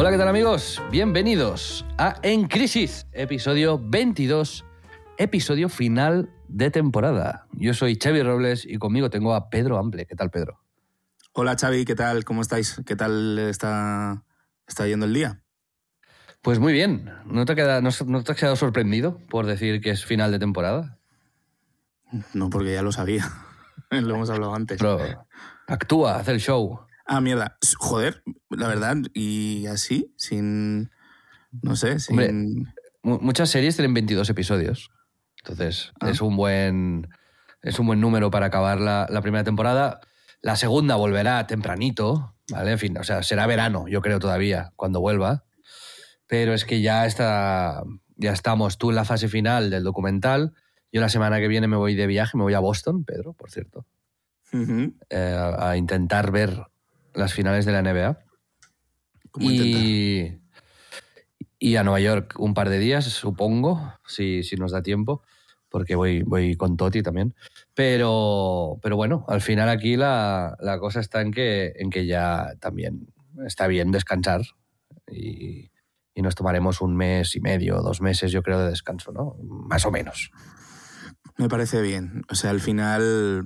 Hola, ¿qué tal amigos? Bienvenidos a En Crisis, episodio 22, episodio final de temporada. Yo soy Xavi Robles y conmigo tengo a Pedro Ample. ¿Qué tal, Pedro? Hola Xavi, ¿qué tal? ¿Cómo estáis? ¿Qué tal está, está yendo el día? Pues muy bien. ¿No te, queda- no, no te has quedado sorprendido por decir que es final de temporada? No, porque ya lo sabía. lo hemos hablado antes. Pero actúa, haz el show. Ah, mierda. Joder, la verdad. Y así, sin... No sé, sin... Hombre. Muchas series tienen 22 episodios. Entonces, Ah. es, un buen, es un buen número para acabar la, la primera temporada. La segunda volverá tempranito, ¿vale? En fin, o sea, será verano, yo creo todavía, cuando vuelva. Pero es que ya está, ya estamos tú en la fase final del documental. Yo la semana que viene me voy de viaje, me voy a Boston, Pedro, por cierto, eh, a intentar ver las finales de la NBA. Y, y a Nueva York un par de días, supongo, si, si nos da tiempo, porque voy, voy con Toti también. Pero, pero bueno, al final aquí la, la cosa está en que, en que ya también está bien descansar y, y nos tomaremos un mes y medio, dos meses, yo creo, de descanso, ¿no? Más o menos. Me parece bien. O sea, al final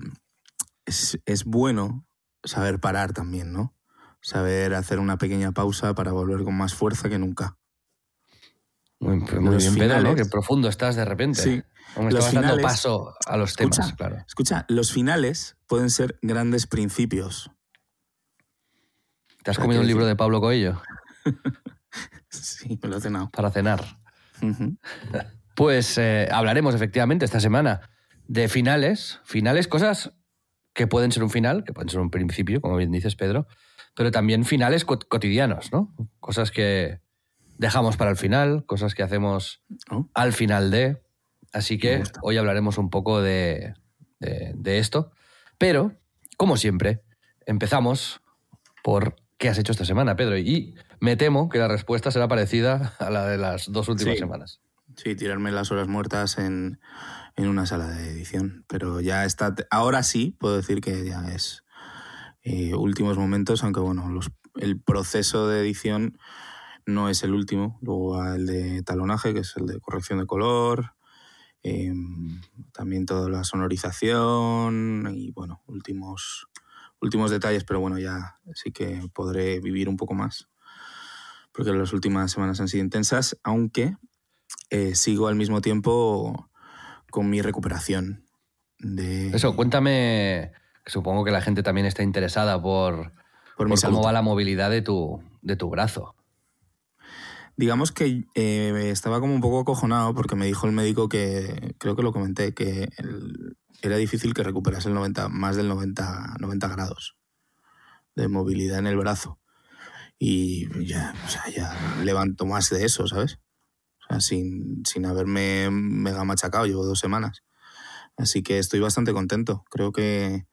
es, es bueno saber parar también, ¿no? Saber hacer una pequeña pausa para volver con más fuerza que nunca. Muy, bien, Pedro, ¿no? finales- Qué profundo estás de repente. Sí. Los estabas dando finales- paso a los Escucha. temas, claro. Escucha, los finales pueden ser grandes principios. ¿Te has comido un libro de Pablo Coelho Sí, me lo he cenado. para cenar? Pues eh, hablaremos efectivamente esta semana de finales, finales, cosas que pueden ser un final, que pueden ser un principio, como bien dices Pedro, pero también finales cot- cotidianos, ¿no? Cosas que dejamos para el final, cosas que hacemos Oh. al final de. Así que hoy hablaremos un poco de, de- de esto. Pero, como siempre, empezamos por qué has hecho esta semana, Pedro. Y me temo que la respuesta será parecida a la de las dos últimas Sí. semanas. Sí, tirarme las horas muertas en, en una sala de edición. Pero ya está. Ahora sí puedo decir que ya es eh, últimos momentos, aunque bueno, los- el proceso de edición no es el último. Luego va el de talonaje, que es el de corrección de color. eh, también toda la sonorización y bueno, últimos, últimos detalles, pero bueno, ya sí que podré vivir un poco más. Porque las últimas semanas han sido intensas, aunque eh, sigo al mismo tiempo con mi recuperación. De, Eso, cuéntame, supongo que la gente también está interesada por, por por salud. cómo va la movilidad de tu, de tu brazo. Digamos que eh, estaba como un poco acojonado porque me dijo el médico que, creo que lo comenté, que el- era difícil que recuperase el 90, más del 90, 90 grados de movilidad en el brazo. Y ya, o sea, ya levanto más de eso, ¿sabes? Sin, sin haberme mega machacado, llevo dos semanas. Así que estoy bastante contento. Creo que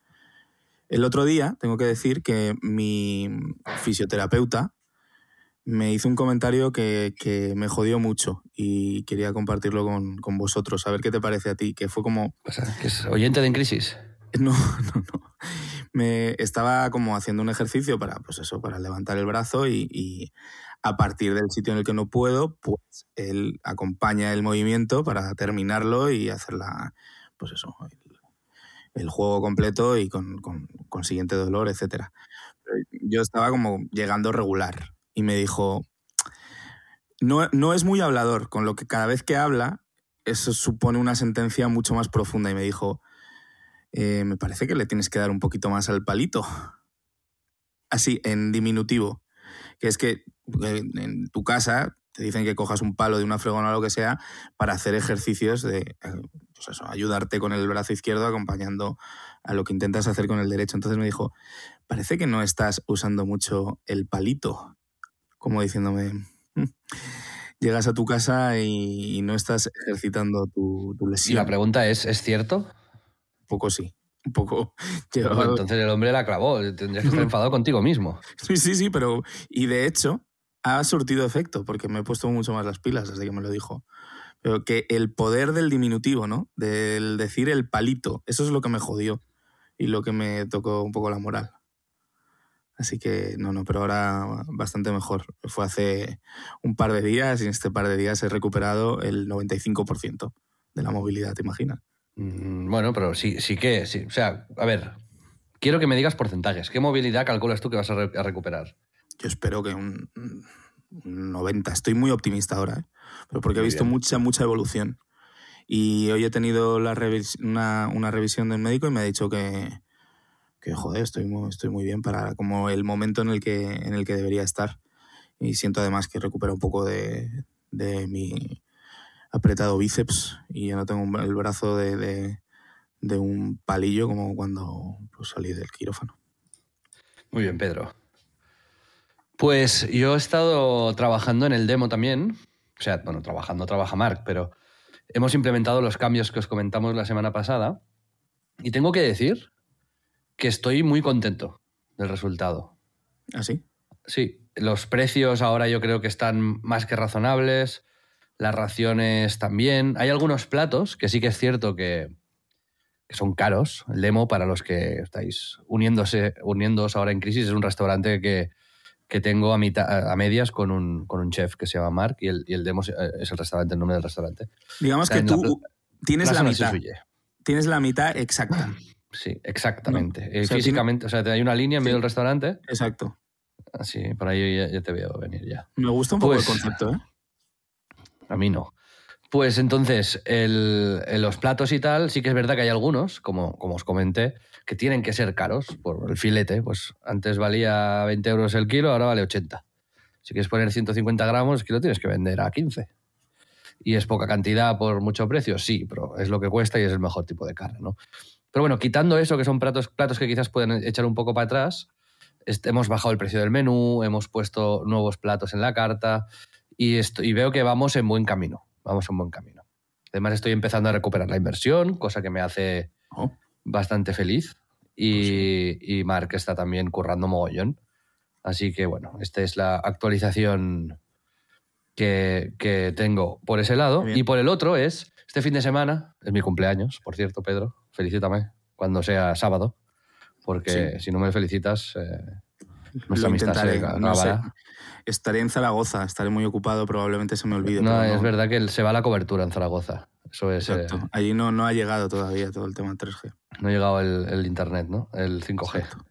el otro día, tengo que decir que mi fisioterapeuta me hizo un comentario que, que me jodió mucho y quería compartirlo con, con vosotros, a ver qué te parece a ti, que fue como, O sea, que es oyente de En Crisis. no, no, no, me estaba como haciendo un ejercicio para, pues eso, para levantar el brazo y, y a partir del sitio en el que no puedo, pues él acompaña el movimiento para terminarlo y hacer la, pues eso, el, juego completo y con, con, con siguiente dolor. Pero Yo estaba como llegando regular y me dijo, no, no es muy hablador, con lo que cada vez que habla, eso supone una sentencia mucho más profunda y me dijo, "Eh, me parece que le tienes que dar un poquito más al palito. Así, en diminutivo. Que es que en tu casa te dicen que cojas un palo de una fregona o lo que sea para hacer ejercicios de eh, pues eso, ayudarte con el brazo izquierdo acompañando a lo que intentas hacer con el derecho. Entonces me dijo, parece que no estás usando mucho el palito. Como diciéndome, "Mm, llegas a tu casa y, y no estás ejercitando tu, tu Y lesión. la pregunta es, ¿es cierto? Un poco sí. Un poco. Entonces el hombre la clavó. Tendrías que estar enfadado contigo mismo. Sí, sí, sí, pero. Y de hecho, ha surtido efecto, porque me he puesto mucho más las pilas desde que me lo dijo. Pero que el poder del diminutivo, ¿no? Del decir el palito, eso es lo que me jodió y lo que me tocó un poco la moral. Así que, no, no, pero ahora bastante mejor. Fue hace un par de días y en este par de días he recuperado el 95% de la movilidad, ¿te imaginas? Mm, Bueno, pero sí, sí que, sí. O sea, a ver, quiero que me digas porcentajes. ¿Qué movilidad calculas tú que vas a, re- a recuperar? Yo espero que un, un 90. Estoy muy optimista ahora, ¿eh? pero porque he visto bien. mucha, mucha evolución. Y hoy he tenido la revis- una, una revisión del médico y me ha dicho que, que joder, estoy muy, estoy muy bien para como el momento en el que, en el que debería estar. Y siento además que recupero un poco de, de mi apretado bíceps y ya no tengo un- el brazo de, de, de un palillo como cuando pues, salí del quirófano. Muy bien, Pedro. Pues yo he estado trabajando en el demo también. O sea, bueno, trabajando trabaja Mark, pero hemos implementado los cambios que os comentamos la semana pasada. Y tengo que decir que estoy muy contento del resultado. ¿Así? Sí, los precios ahora yo creo que están más que razonables, las raciones también. Hay algunos platos que sí que es cierto que, que son caros. El demo, para los que estáis uniéndose, uniéndoos ahora en crisis, es un restaurante que, que tengo a, mitad, a medias con un, con un chef que se llama Mark y el, y el demo es es el restaurante, el nombre del restaurante. Digamos Está que la tú tienes la mitad. Tienes la mitad exacta. Sí, exactamente. Eh, o sea, Físicamente, o sea, hay una línea en medio Sí. del restaurante. Exacto. Así, por ahí ya, ya te veo venir ya. Me gusta un poco Pues- el concepto, ¿eh? A mí no. Pues entonces, en los platos y tal, sí que es verdad que hay algunos, como, os comenté, que tienen que ser caros por el filete. Pues antes valía 20 euros el kilo, ahora vale 80. Si quieres poner 150 gramos, que lo tienes que vender a 15. Y es poca cantidad por mucho precio, sí, pero es lo que cuesta y es el mejor tipo de carne, ¿no? Pero bueno, quitando eso, que son platos, platos que quizás pueden echar un poco para atrás, este, hemos bajado el precio del menú, hemos puesto nuevos platos en la carta y, esto, y veo que vamos en buen camino. Vamos en buen camino. Además, estoy empezando a recuperar la inversión, cosa que me hace Oh, bastante feliz. Y, y Mark está también currando mogollón. Así que bueno, esta es la actualización que, que tengo por ese lado. Bien. Y por el otro es, este fin de semana, es mi cumpleaños, por cierto, Pedro, felicítame cuando sea sábado, porque si no me felicitas, eh, nuestra lo amistad se. No sé. Estaré en Zaragoza, estaré muy ocupado, probablemente se me olvide. No, es verdad que se va la cobertura en Zaragoza. Eso es. eh, Exacto. Allí no, no ha llegado todavía todo el tema 3G. no ha llegado el, el internet, ¿no? El 5G. Exacto.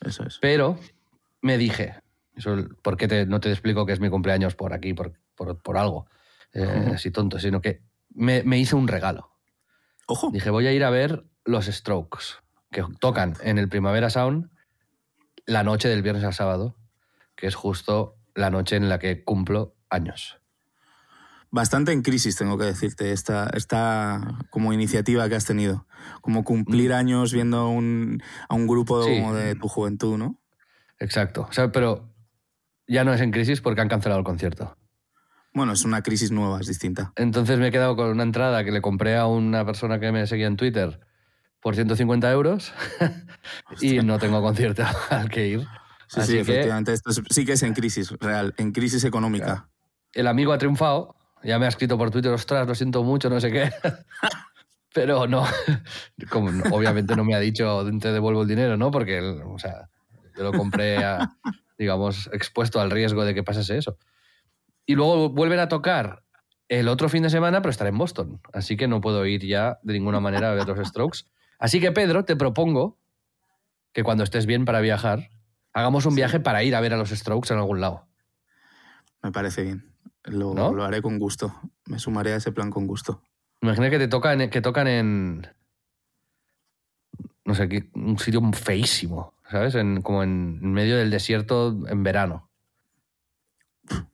Eso es. Pero me dije, eso, ¿por qué te- no te explico que es mi cumpleaños por aquí, por, por, por algo? Eh. Así tonto, sino que me, me hice un regalo. Ojo. Dije, voy a ir a ver los Strokes, que tocan en el Primavera Sound la noche del viernes al sábado, que es justo la noche en la que cumplo años. Bastante en crisis, tengo que decirte, esta, esta como iniciativa que has tenido. Como cumplir años viendo a un, a un grupo Mm. Sí. como de tu juventud, ¿no? Exacto. O sea, pero ya no es en crisis porque han cancelado el concierto. Bueno, es una crisis nueva, es distinta. Entonces me he quedado con una entrada que le compré a una persona que me seguía en Twitter por 150 euros y no tengo concierto al que ir. Sí, Así sí, que efectivamente. Esto es- sí que es en crisis real, en crisis económica. el amigo ha triunfado. Ya me ha escrito por Twitter, ostras, lo siento mucho, no sé qué. Pero no, como obviamente no me ha dicho te devuelvo el dinero, ¿no? Porque, o sea, yo lo compré, a- digamos, expuesto al riesgo de que pasase eso. Y luego vuelven a tocar el otro fin de semana, pero estaré en Boston. Así que no puedo ir ya de ninguna manera a ver los Strokes. Así que, Pedro, te propongo que cuando estés bien para viajar, hagamos un viaje para ir a ver a los Strokes en algún lado. Me parece bien. Lo, ¿No? lo haré con gusto. Me sumaré a ese plan con gusto. Imagina que te tocan, que tocan en. No sé, un sitio feísimo, ¿sabes? En, como en medio del desierto en verano.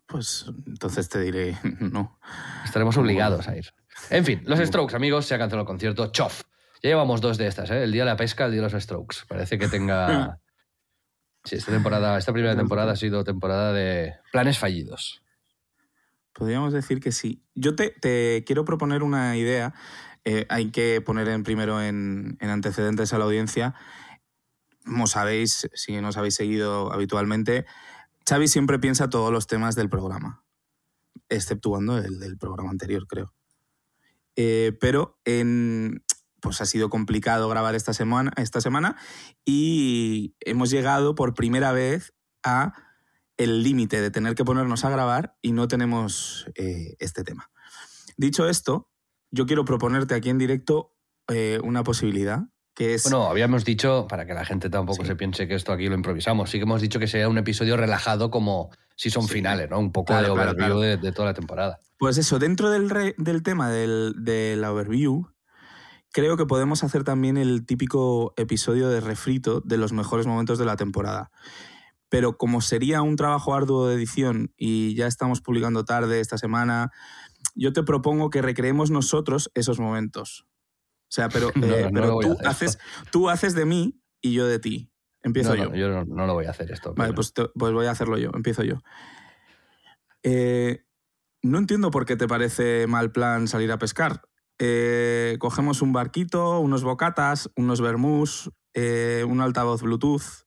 Pues entonces te diré no. Estaremos obligados a ir. En fin, los Strokes, amigos, se ha cancelado el concierto. Chof. Ya llevamos dos de estas, ¿eh? El día de la pesca, el día de los Strokes. Parece que tenga. Sí, esta temporada, esta primera temporada ha sido temporada de planes fallidos. Podríamos decir que sí. Yo te, te quiero proponer una idea. Eh, hay que poner en primero en, en antecedentes a la audiencia. Como sabéis, si nos habéis seguido habitualmente, Xavi siempre piensa todos los temas del programa, exceptuando el del programa anterior, creo. Eh, pero en, pues ha sido complicado grabar esta semana, esta semana y hemos llegado por primera vez a el límite de tener que ponernos a grabar y no tenemos eh, este tema. Dicho esto, yo quiero proponerte aquí en directo eh, una posibilidad, que es... Bueno, habíamos dicho, para que la gente tampoco Sí. se piense que esto aquí lo improvisamos, sí que hemos dicho que sería un episodio relajado como si son Sí. finales, ¿no? Un poco Claro, de claro, overview claro. De, de toda la temporada. Pues eso, dentro del, re- del tema del, de la overview, creo que podemos hacer también el típico episodio de refrito de los mejores momentos de la temporada. Pero como sería un trabajo arduo de edición y ya estamos publicando tarde esta semana, yo te propongo que recreemos nosotros esos momentos. O sea, pero, eh, no pero tú, haces, tú haces de mí y yo de ti. Empiezo yo. no, yo no, lo voy a hacer esto. Vale, pues, te- pues voy a hacerlo yo, empiezo yo. Eh, no entiendo por qué te parece mal plan salir a pescar. Eh, cogemos un barquito, unos bocatas, unos vermús, eh, un altavoz Bluetooth.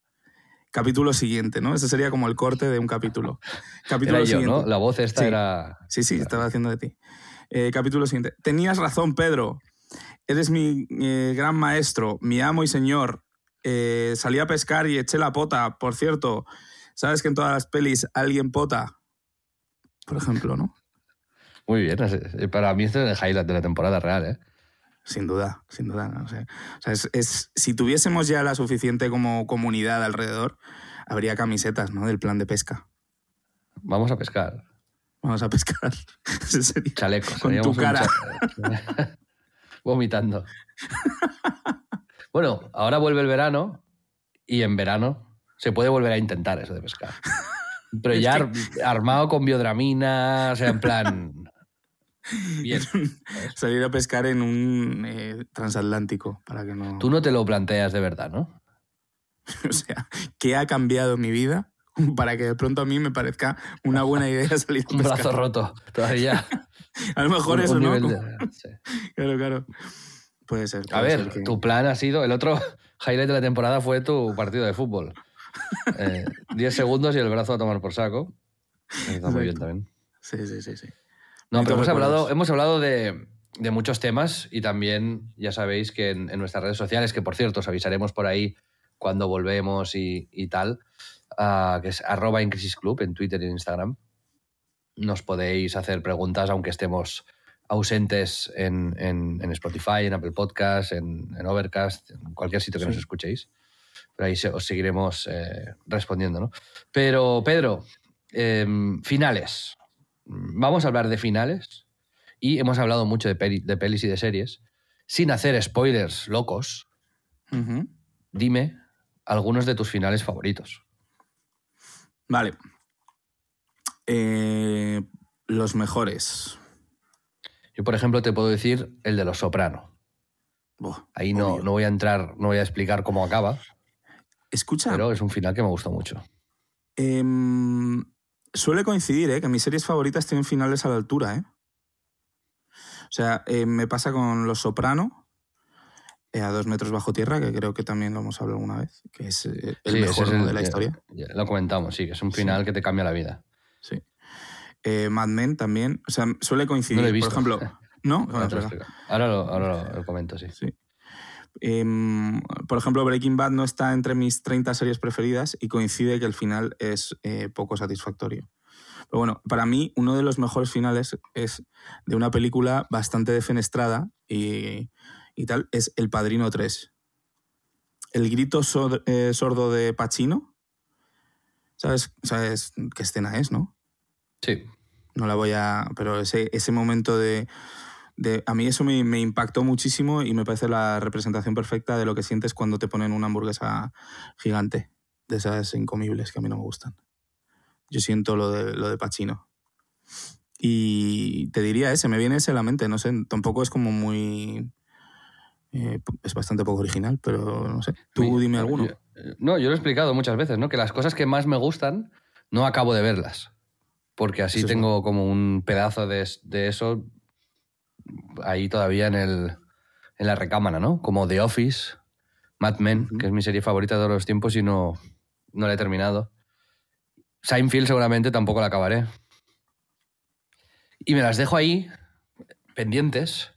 Capítulo siguiente, ¿no? Ese sería como el corte de un capítulo. Capítulo Era yo, siguiente. ¿no? La voz esta Sí. era... Sí, sí, estaba haciendo de ti. Eh, capítulo siguiente. Tenías razón, Pedro. Eres mi gran maestro, mi amo y señor. Salí a pescar y eché la pota. Por cierto, ¿sabes que en todas las pelis alguien pota? Por ejemplo, ¿no? Muy bien. Para mí este es el highlight de la temporada real, ¿eh? Sin duda, sin duda. no sé. O sea, es, es- si tuviésemos ya la suficiente como comunidad alrededor, habría camisetas, ¿no? Del plan de pesca. Vamos a pescar. Vamos a pescar. Sería- Chalecos. Con tu cara. Vomitando. Bueno, ahora vuelve el verano y en verano se puede volver a intentar eso de pescar. Pero ya ar- armado con biodramina, o sea, en plan... Bien. Salir a pescar en un eh, transatlántico, para que no... Tú no te lo planteas de verdad, ¿no? O sea, ¿qué ha cambiado mi vida para que de pronto a mí me parezca una buena idea salir a Un pescar? brazo roto todavía. A lo mejor Un- eso, un ¿no? de- sí. Claro, claro. Puede ser. A ver, ser que- tu plan ha sido. El otro highlight de la temporada fue tu partido de fútbol. Eh, 10 segundos y el brazo a tomar por saco. Está muy bien también. Sí, sí, sí, sí. No, pero hemos hablado, recuerdos. hemos hablado de, de muchos temas y también ya sabéis que en, en nuestras redes sociales, que por cierto os avisaremos por ahí cuando volvemos y, y tal, ah, que es arroba en Crisis Club en Twitter y en Instagram, nos podéis hacer preguntas aunque estemos ausentes en, en- en Spotify, en Apple Podcast, en, Overcast, en cualquier sitio que nos escuchéis. Pero ahí os seguiremos eh, respondiendo, ¿no? Pero, Pedro, em, finales. Vamos a hablar de finales y hemos hablado mucho de, peli- de pelis y de series. Sin hacer spoilers locos, dime algunos de tus finales favoritos. Vale. Eh, los mejores. Yo, por ejemplo, te puedo decir el de Los Soprano. Ahí no, obvio. no voy a entrar, no voy a explicar cómo acaba, Escucha, pero es un final que me gustó mucho. em, suele coincidir, ¿eh? Que mis series favoritas tienen finales a la altura, ¿eh? O sea, eh, me pasa con Los Soprano, eh, a dos metros bajo tierra, que creo que también lo hemos hablado alguna vez, que es eh, el Sí, mejor es ¿no? el- de la historia. ya Lo comentamos, sí, que es un final que te cambia la vida. Sí. Eh, Mad Men también. O sea, suele coincidir. No lo he visto. Por ejemplo, ¿no? Explico. ahora, lo, ahora lo- lo comento, sí. Sí. Em, por ejemplo, Breaking Bad no está entre mis 30 series preferidas y coincide que el final es eh, poco satisfactorio. Pero bueno, para mí uno de los mejores finales es de una película bastante defenestrada y, y tal, es El Padrino 3. El grito eh, sordo de Pacino. ¿Sabes, ¿Sabes qué escena es, no? Sí. No la voy a... Pero ese, ese momento de... de- a mí eso me, me impactó muchísimo y me parece la representación perfecta de lo que sientes cuando te ponen una hamburguesa gigante, de esas incomibles que a mí no me gustan. Yo siento lo de, lo de Pacino. Y te diría ese, me viene ese a la mente, no sé, tampoco es como muy... eh, es bastante poco original, pero no sé. Tú dime alguno. yo- No, yo lo he explicado muchas veces, ¿no? Que las cosas que más me gustan no acabo de verlas. Porque así tengo como un pedazo de, de eso ahí todavía en, el, en la recámara, ¿no? Como The Office, Mad Men, que es mi serie favorita de todos los tiempos y no, no la he terminado. Seinfeld seguramente tampoco la acabaré. Y me las dejo ahí, pendientes.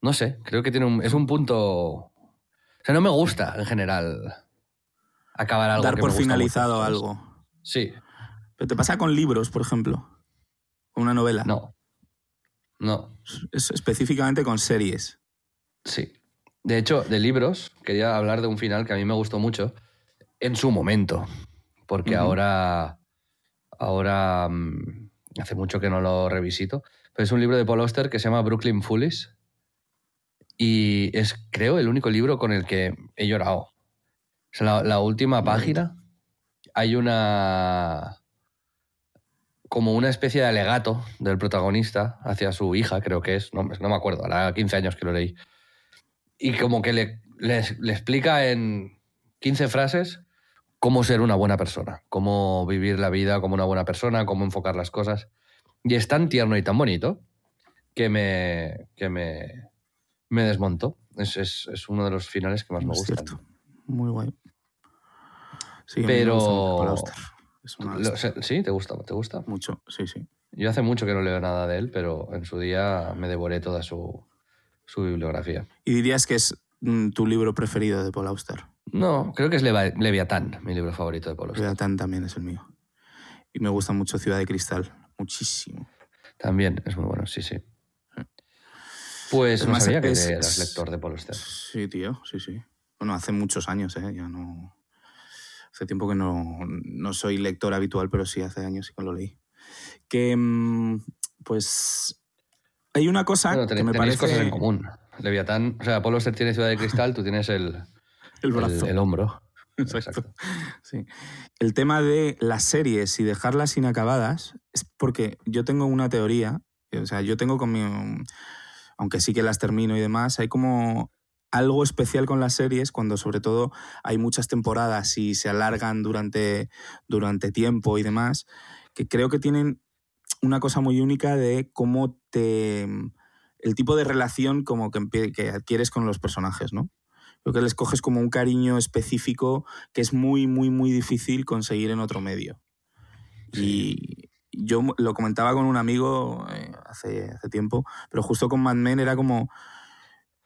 No sé, creo que tiene un, es un punto... O sea, no me gusta en general acabar algo. Dar que por me gusta finalizado algo. Sí, Pero te pasa con libros, por ejemplo. Con una novela. no. No, Es específicamente con series. sí. De hecho, de libros, quería hablar de un final que a mí me gustó mucho en su momento. Porque ahora. Ahora. mm, hace mucho que no lo revisito. Pero es un libro de Paul Auster que se llama Brooklyn Foolish. Y es, creo, el único libro con el que he llorado. O sea, la, la última página hay una. Como una especie de alegato del protagonista hacia su hija, creo que es, no, no me acuerdo, hará 15 años que lo leí. Y como que le, le- le explica en 15 frases cómo ser una buena persona, cómo vivir la vida como una buena persona, cómo enfocar las cosas. Y es tan tierno y tan bonito que me, que me, me desmontó. Es, es- es uno de los finales que más me Es gustan. Muy guay. Sí, me Es una Lo- ¿Sí? ¿Te gusta? ¿Te gusta? Mucho, sí, sí. Yo hace mucho que no leo nada de él, pero en su día me devoré toda su, su bibliografía. ¿Y dirías que es mm, tu libro preferido de Paul Auster? No, creo que es Leva- Leviatán, mi libro favorito de Paul Auster. Leviatán también es el mío. Y me gusta mucho Ciudad de Cristal. Muchísimo. También es muy bueno, sí, sí. Pues Es no más, sabía que es- eras lector de Paul Auster. Sí, tío, sí, sí. Bueno, hace muchos años, ¿eh? Ya no... Hace tiempo que no, no soy lector habitual, pero sí, hace años sí que lo leí. Que, mm, pues... Hay una cosa Bueno, ten- que me parece... cosas en común. Leviatán, o sea, Auster tiene Ciudad de Cristal, tú tienes el, El brazo. el- el hombro. Exacto. Sí. El tema de las series y dejarlas inacabadas es porque yo tengo una teoría, o sea, yo tengo con mi, aunque sí que las termino y demás, hay como algo especial con las series cuando sobre todo hay muchas temporadas y se alargan durante, durante tiempo y demás, que creo que tienen una cosa muy única de cómo te... el tipo de relación como que, que adquieres con los personajes, ¿no? Creo que les coges como un cariño específico que es muy, muy, muy difícil conseguir en otro medio. Y yo lo comentaba con un amigo eh, hace, hace tiempo, pero justo con Mad Men era como,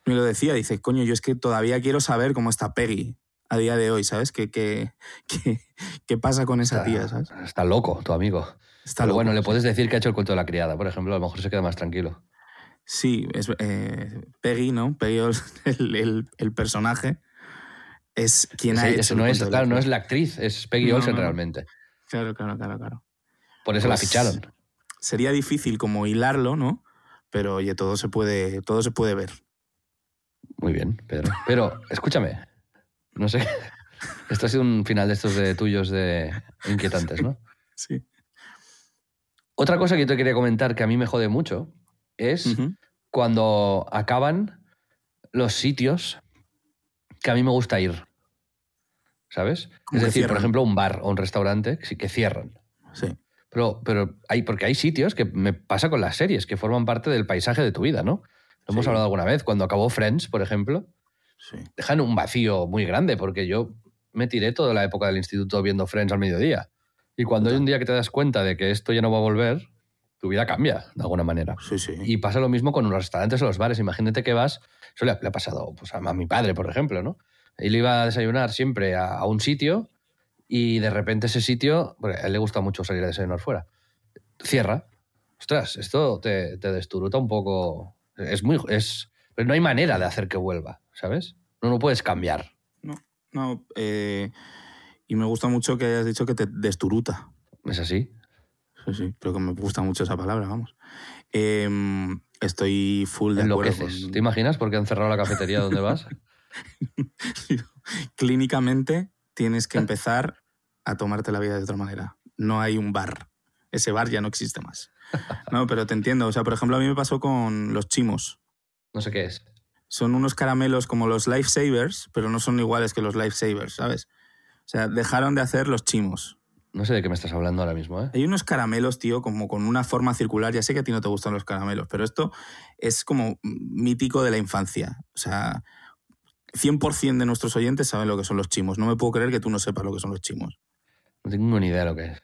me lo decía, dice, coño, yo es que todavía quiero saber cómo está Peggy a día de hoy, ¿sabes? ¿Qué, qué, qué, qué pasa con esa tía, ¿sabes? Está loco, tu amigo. Está Pero loco, bueno, le puedes decir que ha hecho el cuento de la criada, por ejemplo, a lo mejor se queda más tranquilo. Sí, es, eh, Peggy, ¿no? Peggy, el, el- el personaje, es quien ha hecho ese el no es, claro, no criada. es la actriz, es Peggy No, Olsen no, no. realmente. Claro, claro, claro, claro. Por eso la Pues, ficharon. Sería difícil como hilarlo, ¿no? Pero oye, todo se puede, todo se puede ver. Muy bien, Pedro. Pero, escúchame, no sé. Esto ha sido un final de estos de tuyos de inquietantes, ¿no? Sí. Otra cosa que yo te quería comentar que a mí me jode mucho es cuando acaban los sitios que a mí me gusta ir. ¿Sabes? Es decir, por ejemplo, un bar o un restaurante que sí que cierran. Sí. Pero, pero hay, porque hay sitios que me pasa con las series, que forman parte del paisaje de tu vida, ¿no? Lo hemos Sí. hablado alguna vez. Cuando acabó Friends, por ejemplo, Sí. dejan un vacío muy grande, porque yo me tiré toda la época del instituto viendo Friends al mediodía. Y cuando hay un día que te das cuenta de que esto ya no va a volver, tu vida cambia de alguna manera. Sí, sí. Y pasa lo mismo con los restaurantes o los bares. Imagínate que vas, eso le ha, le ha pasado pues, a, mi padre, por ejemplo, ¿no? Él iba a desayunar siempre a, a un sitio y de repente ese sitio, porque a él le gusta mucho salir a desayunar fuera, cierra. Ostras, esto te, te desturuta un poco. Es muy. Es, no hay manera de hacer que vuelva, ¿sabes? No lo puedes cambiar. No, no. eh, y me gusta mucho que hayas dicho que te desturuta. ¿Es así? Sí, sí, pero que me gusta mucho esa palabra, vamos. Em, estoy full de acuerdo. Enloqueces. con- ¿Te imaginas por qué han cerrado la cafetería donde vas? Clínicamente tienes que empezar a tomarte la vida de otra manera. No hay un bar. Ese bar ya no existe más. No, pero te entiendo. O sea, por ejemplo, a mí me pasó con los chimos. No sé qué es. Son unos caramelos como los Lifesavers, pero no son iguales que los Lifesavers, ¿sabes? O sea, dejaron de hacer los chimos. No sé de qué me estás hablando ahora mismo, ¿eh? Hay unos caramelos, tío, como con una forma circular. Ya sé que a ti no te gustan los caramelos, pero esto es como mítico de la infancia. O sea, 100% de nuestros oyentes saben lo que son los chimos. No me puedo creer que tú no sepas lo que son los chimos. No tengo ni idea de lo que es.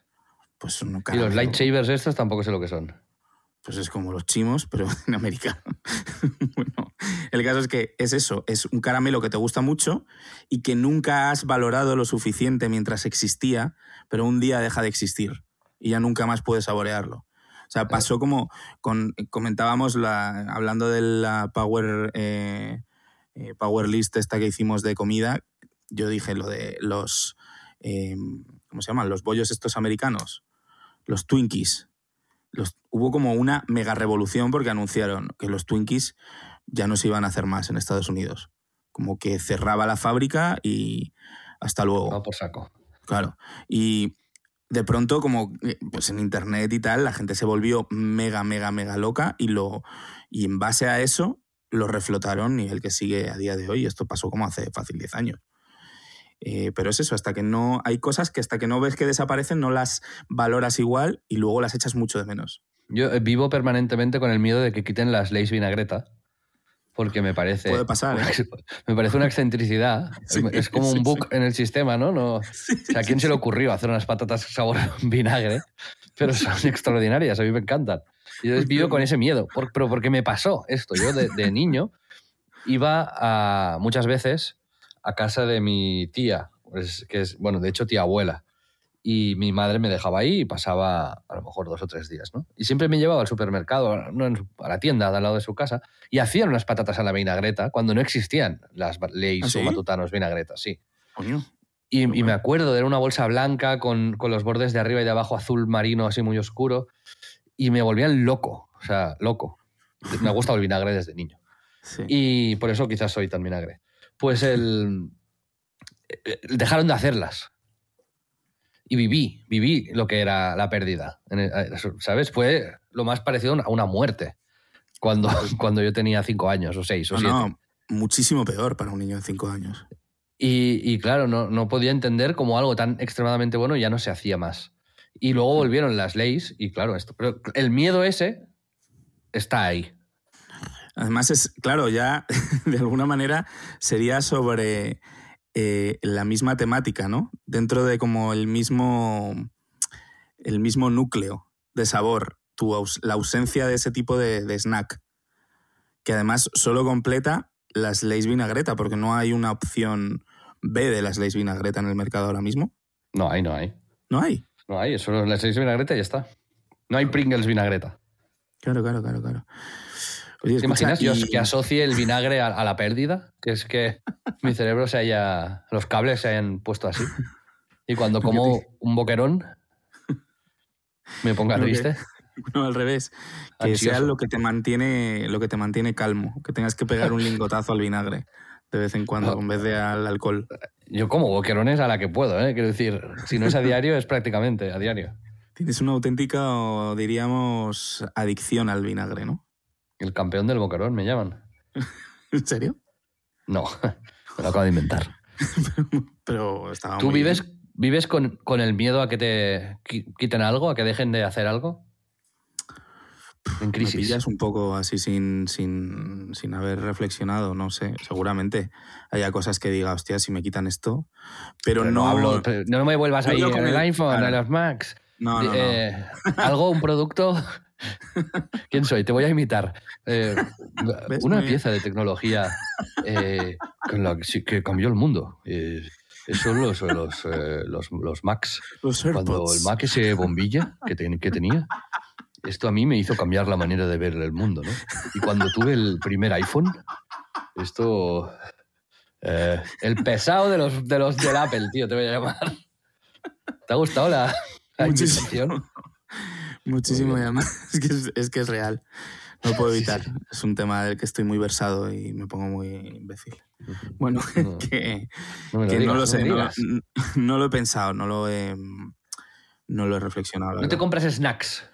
Pues Y los lightsabers estos tampoco sé lo que son. Pues es como los chimos, pero en América. bueno, el caso es que es eso, es un caramelo que te gusta mucho y que nunca has valorado lo suficiente mientras existía, pero un día deja de existir y ya nunca más puedes saborearlo. O sea, pasó como con, comentábamos la, hablando de la Power, eh, eh, Power List esta que hicimos de comida, yo dije lo de los, eh, ¿cómo se llaman? Los bollos estos americanos, los Twinkies los, hubo como una mega revolución porque anunciaron que los Twinkies ya no se iban a hacer más en Estados Unidos. Como que cerraba la fábrica y hasta luego. Va por saco. Claro. Y de pronto, como eh, pues en internet y tal, la gente se volvió mega, mega, mega loca y, lo, y en base a eso lo reflotaron y el que sigue a día de hoy. Esto pasó como hace fácil 10 años. Eh, pero es eso, hasta que no. Hay cosas que hasta que no ves que desaparecen no las valoras igual y luego las echas mucho de menos. Yo eh, vivo permanentemente con el miedo de que quiten las leyes vinagreta. Porque me parece. Puede pasar, ¿eh? Me parece una excentricidad. Sí, es como sí, un bug en el sistema, ¿no? no o sea, ¿a quién se le ocurrió hacer unas patatas sabor vinagre? Pero son extraordinarias, a mí me encantan. Yo vivo con ese miedo. Por- pero porque me pasó esto. Yo de, de niño iba a, muchas veces a casa de mi tía, pues, que es, bueno, de hecho tía abuela. Y mi madre me dejaba ahí y pasaba a lo mejor dos o tres días, ¿no? Y siempre me llevaba al supermercado, a la tienda de al lado de su casa, y hacían unas patatas a la vinagreta cuando no existían las leyes ¿Ah, sí? o matutanos vinagretas, sí. Coño. Y, y me acuerdo de era una bolsa blanca con, con los bordes de arriba y de abajo azul marino así muy oscuro y me volvían loco, o sea, loco. Me ha gustado el vinagre desde niño. Sí. Y por eso quizás soy tan vinagre. Pues el... eh, Dejaron de hacerlas. Y viví, viví lo que era la pérdida. Eh, ¿Sabes? Fue lo más parecido a una muerte. Cuando, cuando yo tenía cinco años, o seis, o No, siete. no, muchísimo peor para un niño de 5 años. Y, y claro, no, no podía entender cómo algo tan extremadamente bueno ya no se hacía más. Y luego volvieron las leyes y claro, esto. Pero el miedo ese está ahí. Además, es, claro, ya de alguna manera sería sobre eh, la misma temática, ¿no? Dentro de como el mismo, el mismo núcleo de sabor, tu aus- la ausencia de ese tipo de, de snack, que además solo completa las Lays vinagreta, porque no hay una opción B de las Lays vinagreta en el mercado ahora mismo. No hay, no hay. No hay. No hay, solo las leyes vinagreta y ya está. No hay Pringles vinagreta. Claro, claro, claro, claro. Oye, ¿Te imaginas yo que asocie el vinagre a, a la pérdida? Que es que mi cerebro se haya. los cables se hayan puesto así. Y cuando como un boquerón, me ponga que- triste. No, al revés. Que sea lo que te mantiene, lo que te mantiene calmo. Que tengas que pegar un lingotazo al vinagre de vez en cuando, No. en vez de al alcohol. Yo como boquerones a la que puedo, ¿eh? Quiero decir, si no es a diario, es prácticamente a diario. Tienes una auténtica, diríamos, adicción al vinagre, ¿no? El campeón del boquerón me llaman. ¿En serio? No, me lo acabo de inventar. Pero estaba ¿Tú muy vives, bien. vives con, con el miedo a que te qui- quiten algo, a que dejen de hacer algo? En Me crisis. pillas un poco así sin, sin, sin haber reflexionado, no sé. Seguramente haya cosas que diga, hostia, si me quitan esto. Pero, Pero no, no hablo, pero no me vuelvas No ahí en con el el- iPhone, claro. en los Macs. No, no, no. Eh, ¿Algo, un producto? ¿Quién soy? Te voy a imitar. Eh, una pieza de tecnología eh, con la que, cambió el mundo. Eh, Son los, los, eh, los, los Macs. Los Cuando el Mac ese bombilla que, ten- que tenía, esto a mí me hizo cambiar la manera de ver el mundo, ¿no? Y cuando tuve el primer iPhone, esto... eh, el pesado de los, de los del Apple, tío, te voy a llamar. ¿Te ha gustado la, la? Muchísimo. Y además es que es, es que es real. No puedo evitar. Es un tema del que estoy muy versado y me pongo muy imbécil. Bueno, No. que, No lo que digas, no lo me sé, no, lo he pensado, no lo he, no lo he reflexionado. No te verdad. compras snacks.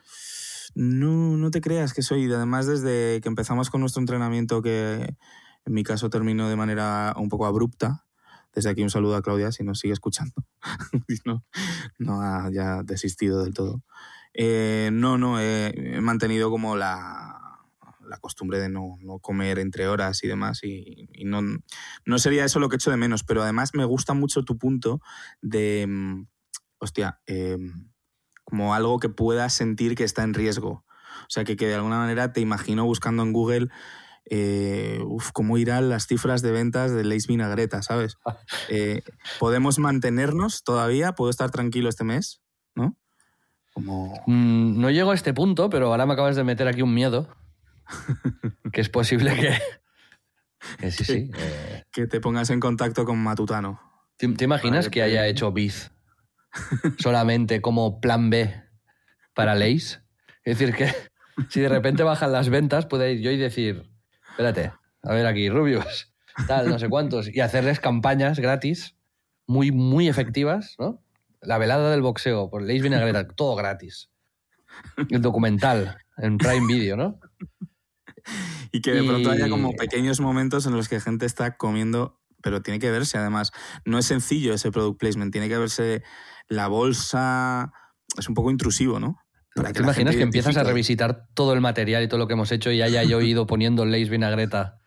No, no te creas que soy. Además, desde que empezamos con nuestro entrenamiento, que en mi caso terminó de manera un poco abrupta. Desde aquí un saludo a Claudia, si nos sigue escuchando. No, no ha ya desistido del todo. Eh, no, no, he, he mantenido como la, la costumbre de no, no comer entre horas y demás. Y, y no, no sería eso lo que echo de menos. Pero además me gusta mucho tu punto de. mm, Hostia, em, como algo que puedas sentir que está en riesgo. O sea, que, que de alguna manera te imagino buscando en Google eh, uf, cómo irán las cifras de ventas de Lays Vinagreta, ¿sabes? Eh, ¿Podemos mantenernos todavía? ¿Puedo estar tranquilo este mes? ¿No? Como... Mm, No llego a este punto, pero ahora me acabas de meter aquí un miedo. que es posible que. que sí, sí. eh, Que te pongas en contacto con Matutano. ¿Te, te imaginas que haya pero- hecho Biz solamente como plan B para Lays? Es decir, que si de repente bajan las ventas, puede ir yo y decir: Espérate, a ver aquí, Rubius, tal, no sé cuántos, y hacerles campañas gratis muy, muy efectivas, ¿no? La velada del boxeo por Lays Vinagreta, todo gratis. El documental en Prime Video, ¿no? Y que de pronto haya como pequeños momentos en los que gente está comiendo, pero tiene que verse además. No es sencillo ese product placement, tiene que verse la bolsa. Es un poco intrusivo, ¿no? Para ¿Te la imaginas que empiezas a revisitar todo el material y todo lo que hemos hecho y haya yo ido poniendo Lays Vinagreta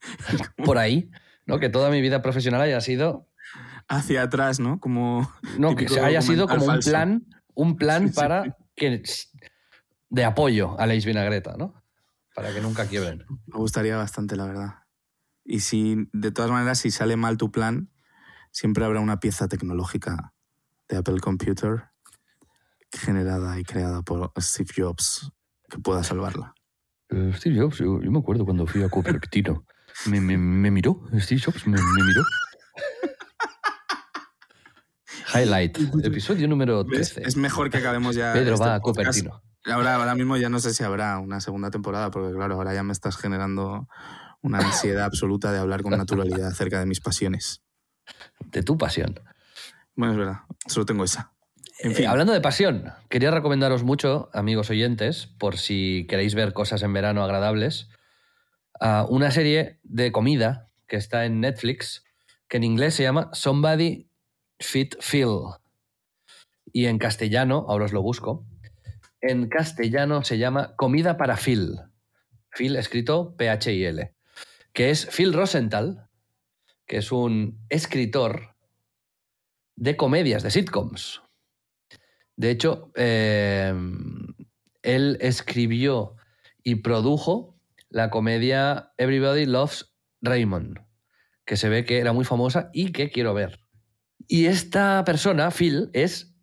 por ahí? ¿no? Que toda mi vida profesional haya sido. Hacia atrás, ¿no? Como No, que Típico haya sido como un plan, un plan Sí, sí. para que. de apoyo a Lays Vinagreta, ¿no? Para que nunca quiebren. me gustaría bastante, la verdad. Y si, de todas maneras, si sale mal tu plan, siempre habrá una pieza tecnológica de Apple Computer generada y creada por Steve Jobs que pueda salvarla. Eh, Steve Jobs, yo, yo me acuerdo cuando fui a Cupertino. Me, me, me miró, Steve Jobs me, me miró. Highlight, episodio número ¿Ves? 13. Es mejor que acabemos ya. Pedro este va a. Cupertino. Ahora, ahora mismo ya no sé si habrá una segunda temporada, porque claro, ahora ya me estás generando una ansiedad absoluta de hablar con naturalidad acerca de mis pasiones. De tu pasión. Bueno, es verdad, solo tengo esa. En Eh, fin, hablando de pasión, quería recomendaros mucho, amigos oyentes, por si queréis ver cosas en verano agradables, a una serie de comida que está en Netflix, que en inglés se llama Somebody Fit Phil. Y en castellano, ahora os lo busco, en castellano se llama Comida para Phil. Phil escrito P-H-I-L. Que es Phil Rosenthal, que es un escritor de comedias, de sitcoms. De hecho, eh, él escribió y produjo la comedia Everybody Loves Raymond, que se ve que era muy famosa y que quiero ver. Y esta persona, Phil, es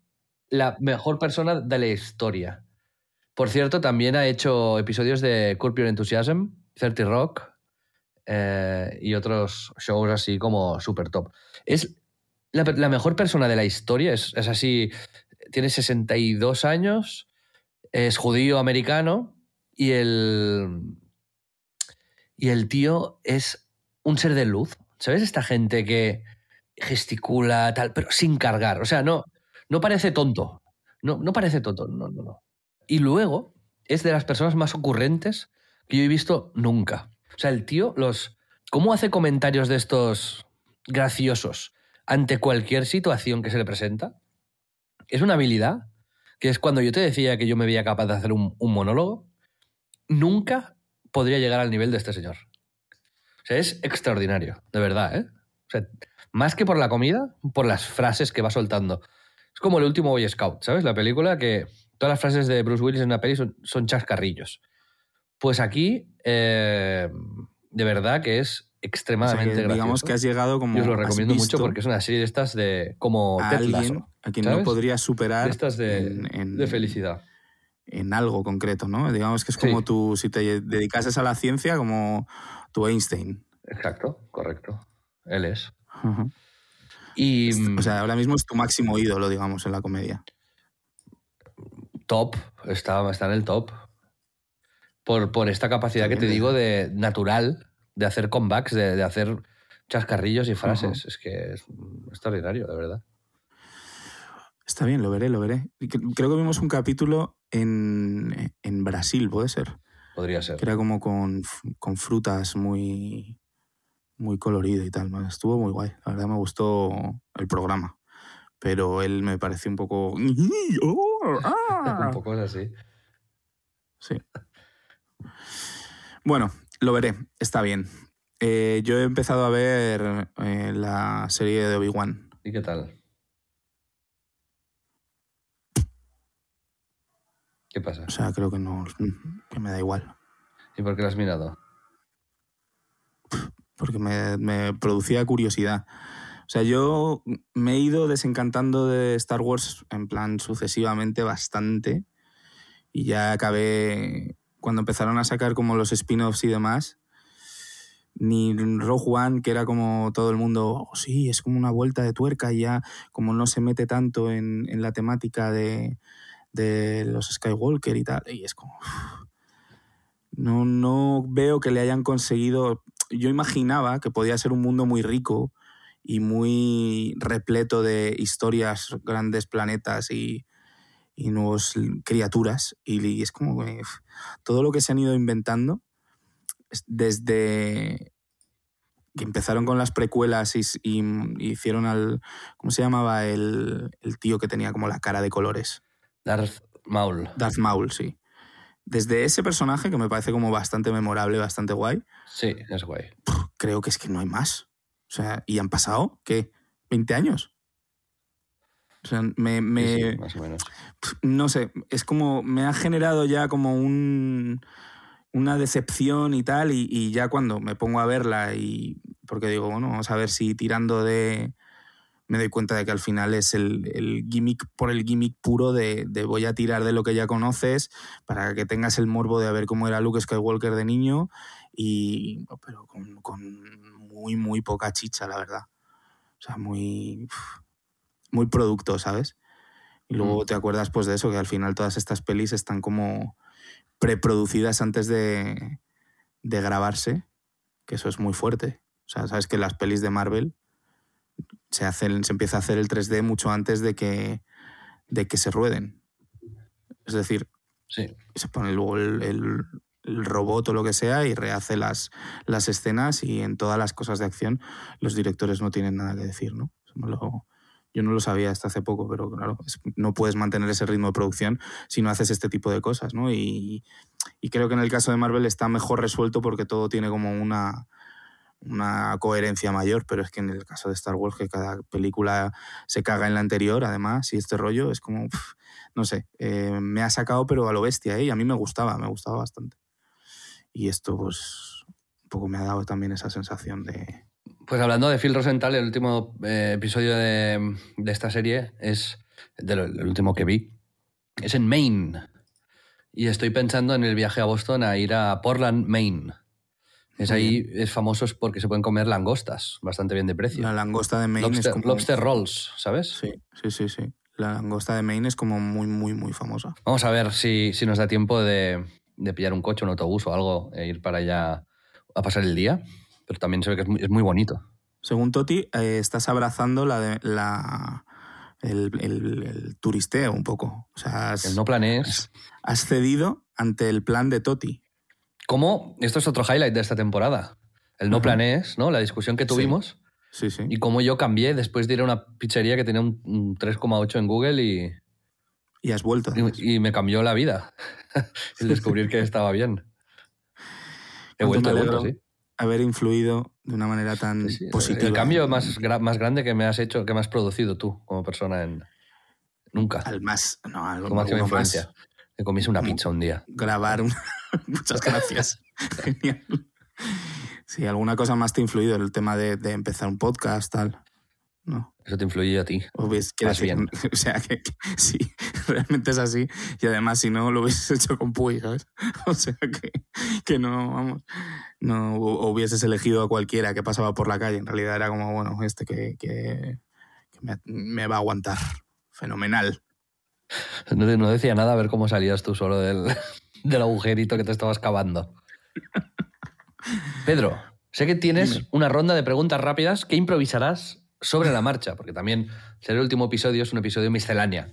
la mejor persona de la historia. Por cierto, también ha hecho episodios de Curb Enthusiasm, 30 Rock eh, y otros shows así como super top. Es la, la mejor persona de la historia, es, es así, tiene 62 años, es judío americano y el, y el tío es un ser de luz. ¿Sabes? Esta gente que gesticula, tal, pero sin cargar. O sea, no, no parece tonto. No, no parece tonto, no, no, no. Y luego es de las personas más ocurrentes que yo he visto nunca. O sea, el tío, los. ¿Cómo hace comentarios de estos graciosos ante cualquier situación que se le presenta? Es una habilidad que es cuando yo te decía que yo me veía capaz de hacer un, un monólogo, nunca podría llegar al nivel de este señor. O sea, es extraordinario, de verdad, ¿eh? O sea, más que por la comida, por las frases que va soltando. Es como el último Boy Scout, ¿sabes? La película que todas las frases de Bruce Willis en una peli son, son chascarrillos. Pues aquí, eh, de verdad que es extremadamente O sea, que digamos gracioso. que has llegado como. Y os lo recomiendo mucho porque es una serie de estas de como a Ted alguien Lasso, a quien ¿sabes? no podría superar de estas de, en, en- de felicidad. en algo concreto, ¿no? Digamos que es Sí. como tú, si te dedicases a la ciencia, como tu Einstein. Exacto, correcto. Él es. Y O sea, ahora mismo es tu máximo ídolo, digamos, en la comedia. top, está, está en el top. Por, por esta capacidad que te Bien, digo de natural, de hacer comebacks, de, de hacer chascarrillos y frases. Es que es extraordinario, de verdad. Está bien, lo veré, lo veré. Creo que vimos un capítulo en, en Brasil, puede ser. Podría ser. Que era como con, con frutas muy, muy colorido y tal. Estuvo muy guay. La verdad me gustó el programa. Pero él me pareció un poco. Un poco así. Sí. Bueno, lo veré. Está bien. Eh, yo he empezado a ver eh, la serie de Obi-Wan. ¿Y qué tal? ¿Qué pasa? O sea, creo que no. que me da igual. ¿Y por qué lo has mirado? Porque me, producía curiosidad. O sea, yo me he ido desencantando de Star Wars en plan sucesivamente bastante y ya acabé cuando empezaron a sacar como los spin-offs y demás. Ni Rogue One, que era como todo el mundo, "Oh, sí, es como una vuelta de tuerca y ya como no se mete tanto en, la temática de, los Skywalker y tal. Y es como... No, no veo que le hayan conseguido yo imaginaba que podía ser un mundo muy rico y muy repleto de historias, grandes planetas y, y nuevas criaturas. Y, y es como que todo lo que se han ido inventando, es- desde que empezaron con las precuelas y, y- y hicieron al... ¿Cómo se llamaba el, el tío que tenía como la cara de colores? Darth Maul. Darth Maul, sí. Desde ese personaje, que me parece como bastante memorable, bastante guay, Sí, es guay. creo que es que no hay más. O sea, y han pasado, ¿qué? ¿20 años? O sea, me, me- Sí, sí, más o menos. no sé, es como, me ha generado ya como un, una decepción y tal, y, y ya cuando me pongo a verla y, porque digo, bueno, vamos a ver si tirando de, me doy cuenta de que al final es el, el gimmick por el gimmick puro de, de voy a tirar de lo que ya conoces para que tengas el morbo de ver cómo era Luke Skywalker de niño, y, pero con, con muy, muy poca chicha, la verdad. O sea, muy, muy producto, ¿sabes? Y luego Mm. te acuerdas pues de eso, que al final todas estas pelis están como preproducidas antes de, de grabarse, que eso es muy fuerte. O sea, sabes que las pelis de Marvel se, hacen, se empieza a hacer el 3D mucho antes de que, de que se rueden. Es decir, Sí. se pone luego el, el- el robot o lo que sea y rehace las, las escenas y en todas las cosas de acción los directores no tienen nada que decir, ¿no? Lo- yo no lo sabía hasta hace poco, pero claro, no puedes mantener ese ritmo de producción si no haces este tipo de cosas, ¿no? Y, y creo que en el caso de Marvel está mejor resuelto porque todo tiene como una, una coherencia mayor, pero es que en el caso de Star Wars, que cada película se caga en la anterior, además, y este rollo es como, no sé, eh, me ha sacado pero a lo bestia, ¿eh? y a mí me gustaba, me gustaba bastante. Y esto, pues, un poco me ha dado también esa sensación de... Pues hablando de Phil Rosenthal, el último eh, episodio de, esta serie es el último que vi. Es en Maine. Y estoy pensando en el viaje a Boston a ir a Portland, Maine. Es ahí, es famoso porque se pueden comer langostas, bastante bien de precio. La langosta de Maine lobster, es como... lobster rolls, ¿sabes? Sí, sí, sí, sí. La langosta de Maine es como muy, muy, muy famosa. Vamos a ver si, si nos da tiempo de, de pillar un coche, un autobús o algo e ir para allá a pasar el día. Pero también se ve que es muy, es muy bonito. Según Toti, eh, estás abrazando la, de- la el, el- el turisteo un poco. O sea, has, El no planees. has cedido ante el plan de Toti. ¿Cómo? Esto es otro highlight de esta temporada. El no Ajá. planees, ¿no? La discusión que tuvimos Sí, sí. y cómo yo cambié después de ir a una pizzería que tenía un, un 3,8 en Google y, Y has vuelto. y, y me cambió la vida. el descubrir que estaba bien. He vuelto, me vuelto, sí. haber influido de una manera tan Sí, sí, el- positiva. El cambio más, más grande que me has hecho, que me has producido tú como persona en... Nunca. Al más, no, al más. Me comiese una pizza un día. Grabar un... Muchas gracias. Genial. Sí, alguna cosa más te ha influido el tema de, de empezar un podcast, tal. ¿No? Eso te influye a ti. Ves- Más bien. O sea, que, que sí, realmente es así. Y además, si no, lo hubieses hecho con Puy, ¿sabes? O sea, que, que no, vamos, no hu- hubieses elegido a cualquiera que pasaba por la calle. En realidad era como, bueno, este que, que, que me, me va a aguantar. Fenomenal. No, no decía nada a ver cómo salías tú solo del, del agujerito que te estabas cavando. Pedro, sé que tienes Dime. una ronda de preguntas rápidas que improvisarás sobre la marcha, porque también ser el último episodio es un episodio miscelánea,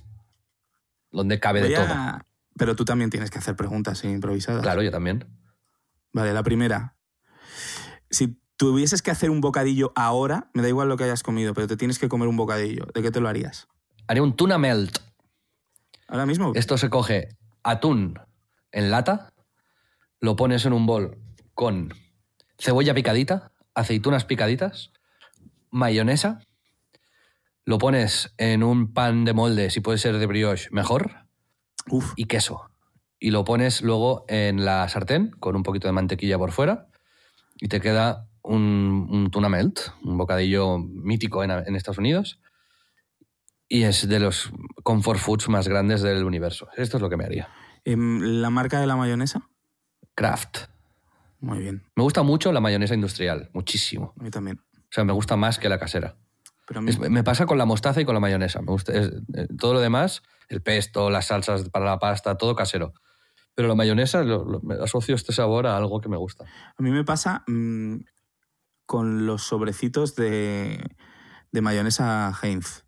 donde cabe de todo. a- Pero tú también tienes que hacer preguntas improvisadas. Claro, yo también. Vale, la primera. Si tuvieses que hacer un bocadillo ahora, me da igual lo que hayas comido, pero te tienes que comer un bocadillo. ¿De qué te lo harías? Haré un tuna melt. Ahora mismo. Esto se coge atún en lata, lo pones en un bol con cebolla picadita, aceitunas picaditas, mayonesa, lo pones en un pan de molde, si puede ser de brioche, mejor, Uf, y queso. Y lo pones luego en la sartén con un poquito de mantequilla por fuera y te queda un, un tuna melt, un bocadillo mítico en, en Estados Unidos. Y es de los comfort foods más grandes del universo. Esto es lo que me haría. em, ¿la marca de la mayonesa? Kraft. Muy bien, Me gusta mucho la mayonesa industrial, muchísimo. a mí también. O sea, me gusta más que la casera. Pero a mí, Es- me pasa con la mostaza y con la mayonesa. Me gusta, es- eh, todo lo demás, el pesto, las salsas para la pasta, todo casero. Pero la mayonesa lo- lo- me asocio este sabor a algo que me gusta. a mí me pasa mm, con los sobrecitos de, de mayonesa Heinz.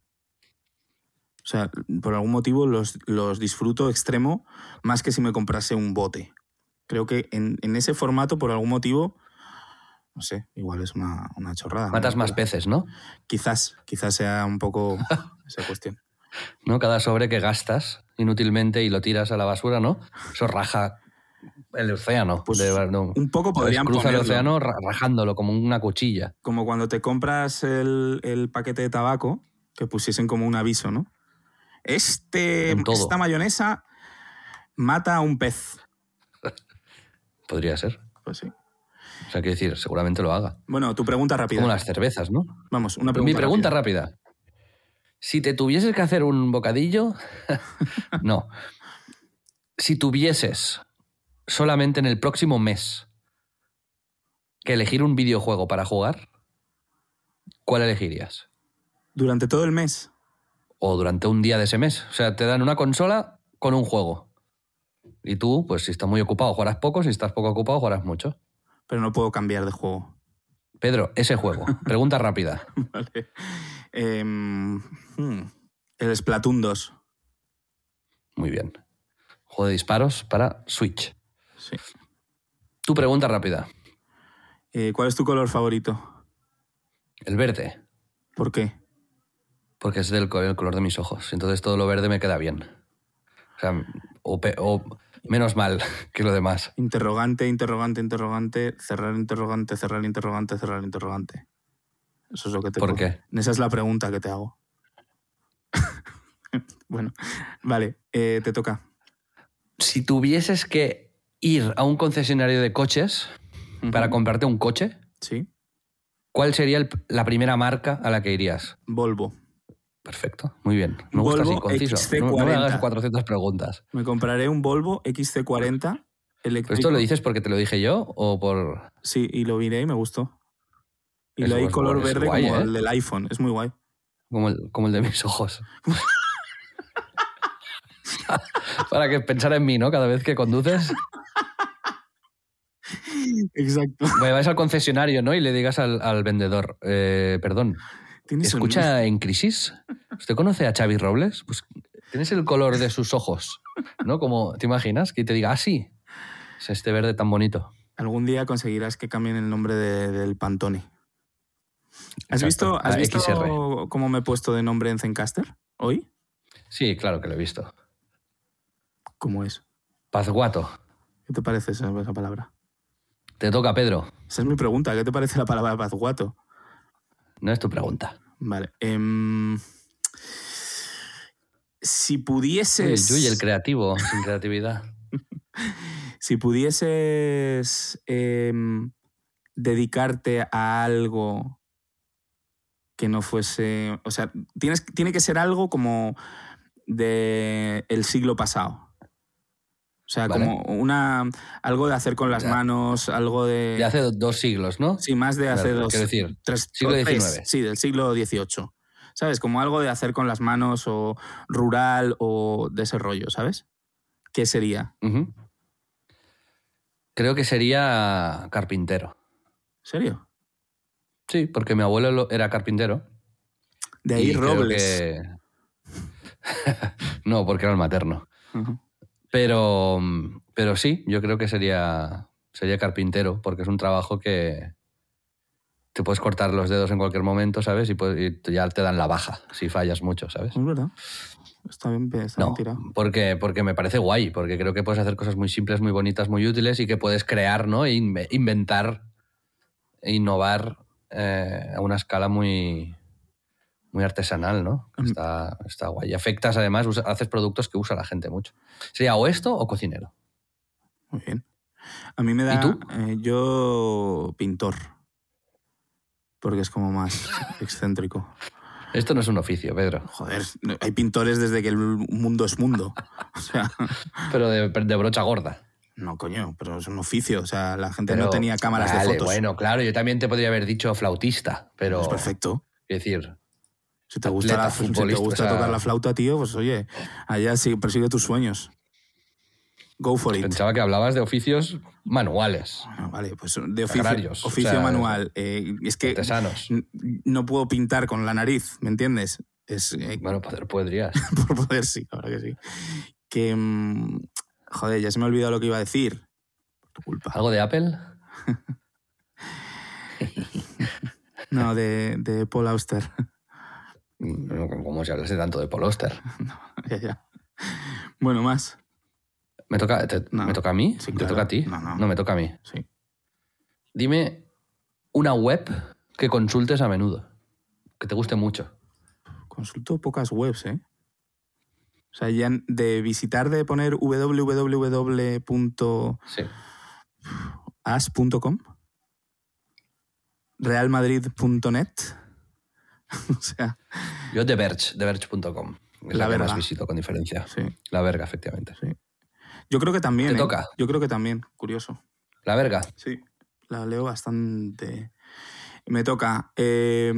O sea, por algún motivo los, los disfruto extremo más que si me comprase un bote. Creo que en, en ese formato, por algún motivo, no sé, igual es una, una chorrada. ¿no? Matas más peces, ¿no? Quizás, quizás sea un poco esa cuestión. ¿no? Cada sobre que gastas inútilmente y lo tiras a la basura, ¿no? Eso raja el océano. Pues de- no. un poco podrían Cruza el océano ra- rajándolo como una cuchilla. Como cuando te compras el, el paquete de tabaco, que pusiesen como un aviso, ¿no? Este, esta mayonesa mata a un pez. Podría ser. Pues sí. O sea, quiero decir, seguramente lo haga. Bueno, tu pregunta rápida. Como las cervezas, ¿no? Vamos, una pregunta Mi pregunta rápida. rápida. Si te tuvieses que hacer un bocadillo, no. Si tuvieses solamente en el próximo mes que elegir un videojuego para jugar, ¿cuál elegirías? Durante todo el mes. O durante un día de ese mes. O sea, te dan una consola con un juego. Y tú, pues si estás muy ocupado, jugarás poco. Si estás poco ocupado, jugarás mucho. Pero no puedo cambiar de juego. Pedro, ese juego. Pregunta rápida. Vale. Em, hmm, el Splatoon 2. Muy bien. Juego de disparos para Switch. Sí. Tu pregunta rápida. Eh, ¿Cuál es tu color favorito? El verde. ¿Por qué? Porque es del el color de mis ojos. Entonces todo lo verde me queda bien. O sea, o, menos mal que lo demás. Interrogante, interrogante, interrogante, cerrar interrogante, cerrar interrogante, cerrar interrogante. Eso es lo que te ¿Por qué? Esa es la pregunta que te hago. bueno, vale, eh, te toca. Si tuvieses que ir a un concesionario de coches para comprarte un coche, Sí, ¿cuál sería el- la primera marca a la que irías? Volvo. Perfecto, muy bien. Me gusta así, conciso. XC40. No, no me hagas 400 preguntas. Me compraré un Volvo XC40 eléctrico. ¿Pero esto lo dices porque te lo dije yo o por...? Sí, y lo miré y me gustó. Y lo hay color es verde guay, como ¿eh? el del iPhone. Es muy guay. Como el, como el de mis ojos. Para que pensara en mí, ¿no? Cada vez que conduces, Exacto. vayas al concesionario, ¿no? Y le digas al, al vendedor, eh, perdón, ¿Tienes un- ¿escucha en crisis? ¿Usted conoce a Xavi Robles? Pues tienes el color de sus ojos, ¿no? Como, ¿te imaginas? Que te diga, ah, sí, es este verde tan bonito. Algún día conseguirás que cambien el nombre de- del Pantone. ¿Has Exacto, visto, has visto XR. cómo me he puesto de nombre en Zencaster hoy? Sí, claro que lo he visto. ¿Cómo es? Pazguato. ¿Qué te parece esa, esa palabra? Te toca, Pedro. Esa es mi pregunta. ¿Qué te parece la palabra pazguato? No es tu pregunta. Vale. em, si pudieses. uy, el creativo, sin creatividad. Si pudieses em, dedicarte a algo que no fuese. O sea, tienes, tiene que ser algo como de el siglo pasado. O sea, Vale. como una algo de hacer con las Ya. manos, algo de. De hace do- dos siglos, ¿no? Sí, más de hace dos. quiero decir, tres, siglo XIX. Sí, del siglo XVIII. ¿Sabes? Como algo de hacer con las manos o rural o de ese rollo, ¿sabes? ¿Qué sería? Creo que sería carpintero. ¿Serio? Sí, porque mi abuelo lo- era carpintero. De ahí Robles. que- no, porque era el materno. Pero, pero sí, yo creo que sería, sería carpintero, porque es un trabajo que te puedes cortar los dedos en cualquier momento, ¿sabes? Y, puedes- y ya te dan la baja si fallas mucho, ¿sabes? Es verdad. Está bien, está No, porque, porque me parece guay, porque creo que puedes hacer cosas muy simples, muy bonitas, muy útiles y que puedes crear, ¿no? E inve- inventar, e innovar eh, a una escala muy, muy artesanal, ¿no? Mm. Está, está guay. Y afectas, además, usa- haces productos que usa la gente mucho. Sería o esto o cocinero. Muy bien. A mí me da. ¿Y tú? eh, yo, pintor. Porque es como más excéntrico. Esto no es un oficio, Pedro, Joder, hay pintores desde que el mundo es mundo. O sea, pero de, de brocha gorda. no, coño, pero es un oficio. O sea, la gente no tenía cámaras de Vale, fotos. Bueno, claro, yo también te podría haber dicho flautista, pero... Es perfecto. Es decir, Si te gusta, la, atleta, si te futbolista, gusta o sea- tocar la flauta, tío, pues oye, allá sí, persigue tus sueños. Go for it. pensaba que hablabas de oficios manuales, Ah, Vale, pues de oficio, Agrarios, oficio o sea, manual. Eh, es que artesanos. no puedo pintar con la nariz, ¿me entiendes? Es, eh, Bueno, poder podrías. por poder sí, ahora que sí. Que, mm, joder, ya se me ha olvidado lo que iba a decir. Por tu culpa. ¿Algo de Apple? No, de, de Paul Auster. No, Como si hablase tanto de Paul ya, ya. Bueno, más. ¿Me toca, te- No. ¿me toca a mí? Sí, ¿Te claro. toca a ti? No, no. me toca a mí. Sí. Dime una web que consultes a menudo, que te guste mucho. Consulto pocas webs, ¿eh? O sea, ya de visitar, de poner www.as.com, realmadrid.net. o sea, Yo The Verge, TheVerge.com. Es La la, que más visito con diferencia. sí. La verga, efectivamente. Sí. Yo creo que también. ¿Te ¿eh? toca? Yo creo que también, curioso. La verga. Sí. La leo bastante. Me toca. eh,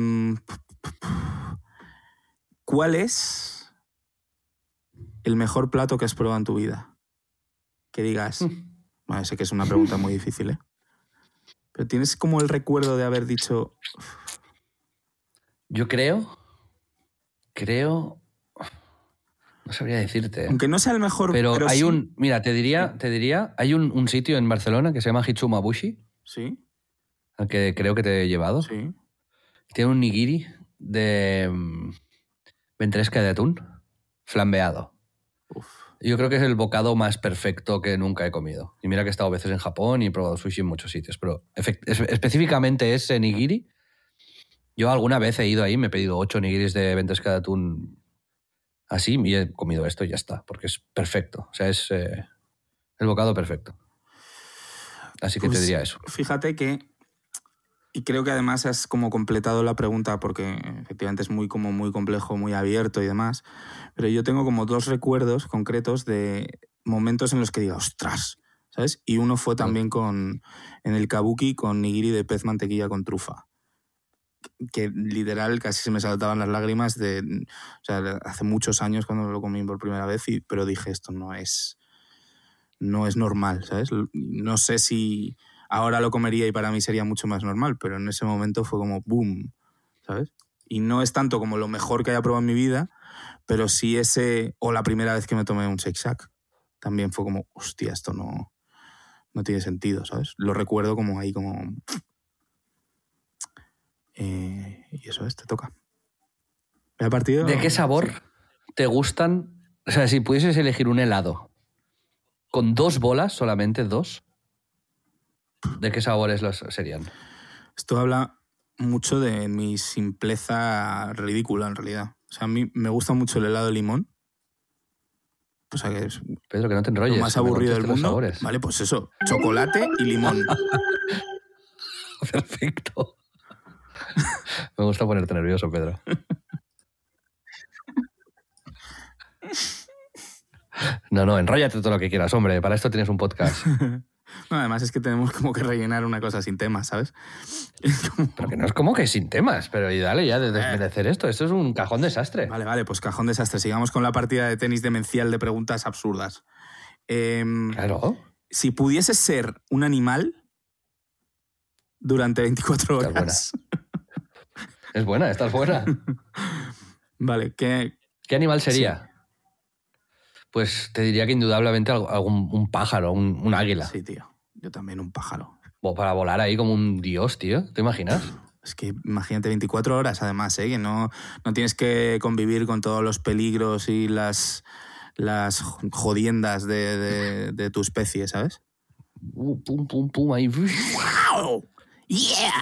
¿Cuál es el mejor plato que has probado en tu vida? Que digas. Hmm. Bueno, sé que es una pregunta muy difícil, ¿eh? Pero tienes como el recuerdo de haber dicho. Yo creo. Creo. No sabría decirte. ¿eh? Aunque no sea el mejor. Pero, hay sí- un. Mira, te diría, te diría. Hay un, un sitio en Barcelona que se llama Hitsumabushi, Sí, al que creo que te he llevado. sí. Tiene un nigiri de. mm, ventresca de atún flambeado. Uf. Yo creo que es el bocado más perfecto que nunca he comido. Y mira que he estado veces en Japón y he probado sushi en muchos sitios, pero específicamente ese nigiri, yo alguna vez he ido ahí, me he pedido ocho nigiris de ventresca de atún así y he comido esto y ya está, porque es perfecto. O sea, es eh, el bocado perfecto. Así que te Pues, diría eso. Fíjate que. Y creo que además has como completado la pregunta porque efectivamente es muy como muy complejo, muy abierto y demás. Pero yo tengo como dos recuerdos concretos de momentos en los que digo, ostras, ¿sabes? Y uno fue también con en el kabuki con nigiri de pez mantequilla con trufa. Que literal casi se me saltaban las lágrimas de. O sea, hace muchos años cuando lo comí por primera vez, y, pero dije, esto no es. No es normal, ¿sabes? No sé si ahora lo comería y para mí sería mucho más normal, pero en ese momento fue como boom, ¿sabes? Y no es tanto como lo mejor que haya probado en mi vida, pero sí ese, o la primera vez que me tomé un Shake Shack, también fue como, hostia, esto no, no tiene sentido, ¿sabes? Lo recuerdo como ahí, como... Eh, y eso es, te toca. ¿Me ha partido? ¿De qué sabor te gustan? O sea, si pudieses elegir un helado con dos bolas, solamente dos, ¿de qué sabores los serían? Esto habla mucho de mi simpleza ridícula, en realidad. O sea, a mí me gusta mucho el helado de limón. O sea, que es Pedro, que no te enrolles. lo más aburrido del mundo. sabores. Vale, pues eso, chocolate y limón. Perfecto. Me gusta ponerte nervioso, Pedro. No, no, enróllate todo lo que quieras, hombre. Para esto tienes un podcast. No, además es que tenemos como que rellenar una cosa sin tema, ¿sabes? Es como- Pero que no es como que sin temas, pero y dale ya de desmerecer esto. Esto es un cajón desastre. Vale, vale, pues cajón desastre. Sigamos con la partida de tenis demencial de preguntas absurdas. Em, Claro. si pudieses ser un animal durante 24 Esta es horas. Es buena, esta es buena. Vale, ¿qué, ¿Qué animal sería? Pues te diría que indudablemente algún un pájaro, un, un águila. Sí, tío. Yo también un pájaro. O para volar ahí como un dios, tío. ¿Te imaginas? Es que imagínate 24 horas además, ¿eh? que no, no tienes que convivir con todos los peligros y las, las jodiendas de, de- de tu especie, ¿sabes? Uh, pum, pum, pum, ahí. ¡Wow! ¡Yeah!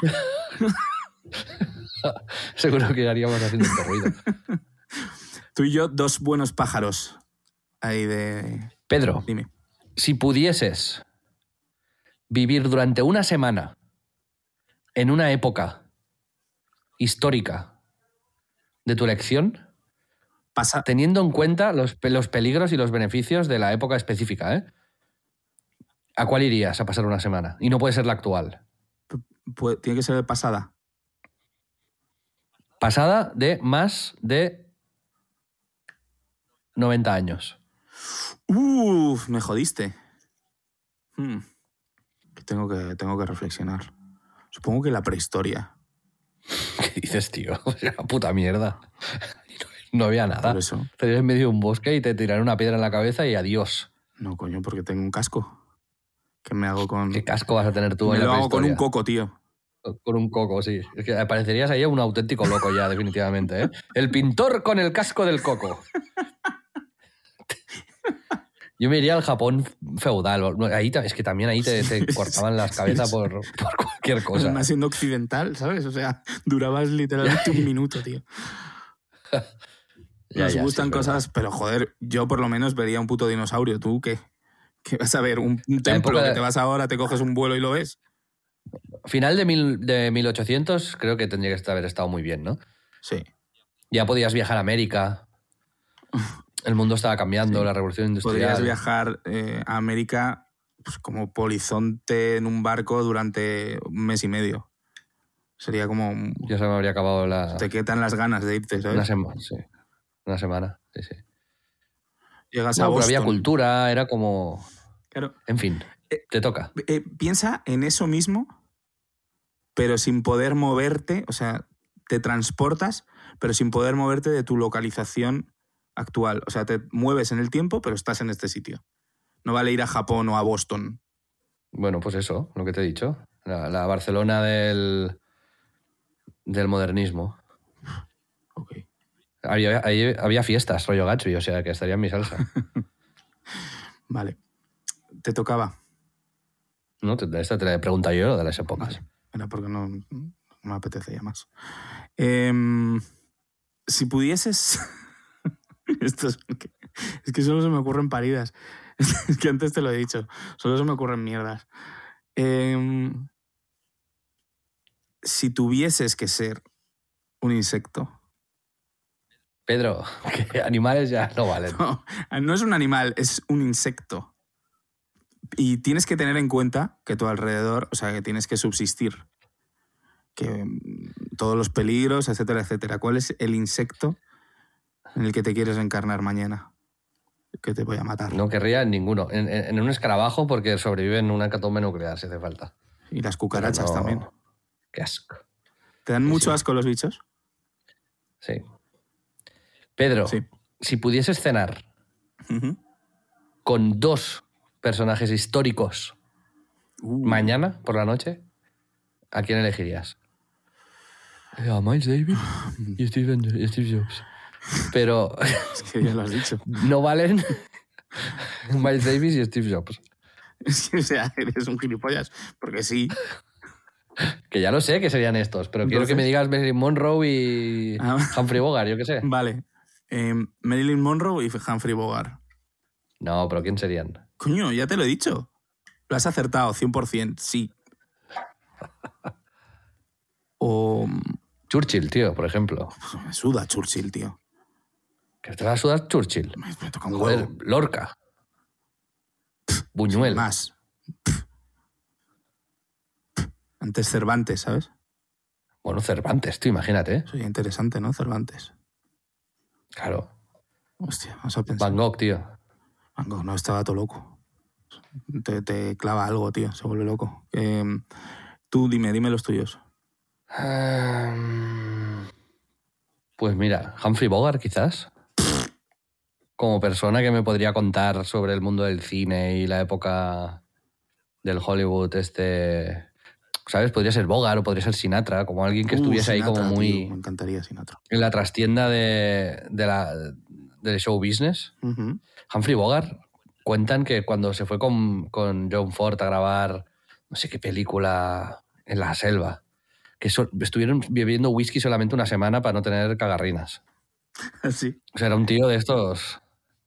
Seguro que haríamos haciendo este ruido. Tú y yo, dos buenos pájaros ahí de... Pedro, Dime. si pudieses vivir durante una semana en una época histórica de tu elección, Pasa... teniendo en cuenta los, pe- los peligros y los beneficios de la época específica, ¿eh? ¿A cuál irías a pasar una semana? Y no puede ser la actual. Tiene que ser pasada. Pasada de más de 90 años. Uf, me jodiste. Hmm. Tengo, que, tengo que reflexionar. Supongo que la prehistoria. ¿Qué dices, tío? O sea, puta mierda. No había nada. Por eso. Estarías en medio de un bosque y te tiraron una piedra en la cabeza y adiós. No, coño, porque tengo un casco. ¿Qué me hago con...? ¿Qué casco vas a tener tú me en la lo hago con un coco, tío. Con un coco, sí. Es que parecerías ahí un auténtico loco ya, definitivamente. ¿eh? El pintor con el casco del coco. Yo me iría al Japón feudal. Ahí, es que también ahí te, te cortaban las cabezas por, por cualquier cosa. Además, siendo occidental, ¿sabes? O sea, durabas literalmente un minuto, tío. Ya, Nos ya, gustan cosas, pero joder, yo por lo menos vería un puto dinosaurio. ¿Tú qué? ¿Qué vas a ver? ¿Un, un templo de- que te vas ahora, te coges un vuelo y lo ves? Final de, mil, de 1800 creo que tendría que haber estado muy bien, ¿no? Sí. Ya podías viajar a América. El mundo estaba cambiando, la revolución industrial. Podrías viajar eh, a América pues, como polizonte en un barco durante un mes y medio. Sería como... Ya se me habría acabado la... Te quitan las ganas de irte, ¿sabes? Una semana, sí. Una semana, sí, sí. Llegas a pero Boston. había cultura, era como... Claro. En fin, Eh, te toca. Eh, piensa en eso mismo, pero sin poder moverte, o sea, te transportas, pero sin poder moverte de tu localización actual. O sea, te mueves en el tiempo, pero estás en este sitio. No vale ir a Japón o a Boston. Bueno, pues eso, lo que te he dicho. La, la Barcelona del, del modernismo. Ok. Había, ahí había fiestas, rollo Gatsby, o sea que estaría en mi salsa. Vale. Te tocaba. ¿No? Te- Esta te la he preguntado yo de las épocas. Vale. Era porque no, no me apetece ya más. Em, si pudieses. Esto es, que, es que solo se me ocurren paridas. Es que antes te lo he dicho. Solo se me ocurren mierdas. Em, si tuvieses que ser un insecto. Pedro, que animales ya no valen. No, no es un animal, es un insecto. Y tienes que tener en cuenta que tu alrededor, o sea, que tienes que subsistir. Que mm, todos los peligros, etcétera, etcétera. ¿Cuál es el insecto en el que te quieres encarnar mañana? Que te voy a matar. No querría en ninguno. En, en- en un escarabajo porque sobrevive en una hecatombe nuclear si hace falta. Y las cucarachas No, también. Qué asco. ¿Te dan Sí, mucho sí. asco los bichos? Sí. Pedro, Sí. si pudieses cenar con dos personajes históricos Uh, mañana por la noche, ¿a quién elegirías? A Miles Davis y Steve Jobs. Pero Es que ya lo has dicho. no valen Miles Davis y Steve Jobs. Es que, o sea, eres un gilipollas. Porque sí. Que ya lo sé que serían estos, pero quiero que me digas Marilyn Monroe y Ah. Humphrey Bogart, yo qué sé. Vale. Em, Marilyn Monroe y Humphrey Bogart. No, pero ¿quién serían? Coño, ya te lo he dicho. Lo has acertado, 100%, sí. O. Churchill, tío, por ejemplo. pues, me suda Churchill, tío. ¿Que te va a sudar Churchill? Me, me toca un Joder, huevo. Lorca. Buñuel. Más. Antes Cervantes, ¿sabes? Bueno, Cervantes, tú imagínate. Sería interesante, ¿no? Cervantes. Claro. Hostia, vamos a pensar. Van Gogh, tío. No, estaba todo loco. Te, te clava algo, tío, se vuelve loco. Eh, tú dime, dime los tuyos. Ehm, Pues mira, Humphrey Bogart quizás. Como persona que me podría contar sobre el mundo del cine y la época del Hollywood, este... ¿Sabes? Podría ser Bogart o podría ser Sinatra, como alguien que Uh, estuviese ahí como muy... tío, me encantaría Sinatra. en la trastienda de, de la, del show business. Humphrey Bogart cuentan que cuando se fue con, con John Ford a grabar no sé qué película en la selva, que so- estuvieron bebiendo whisky solamente una semana para no tener cagarrinas. Sí. O sea, era un tío de estos...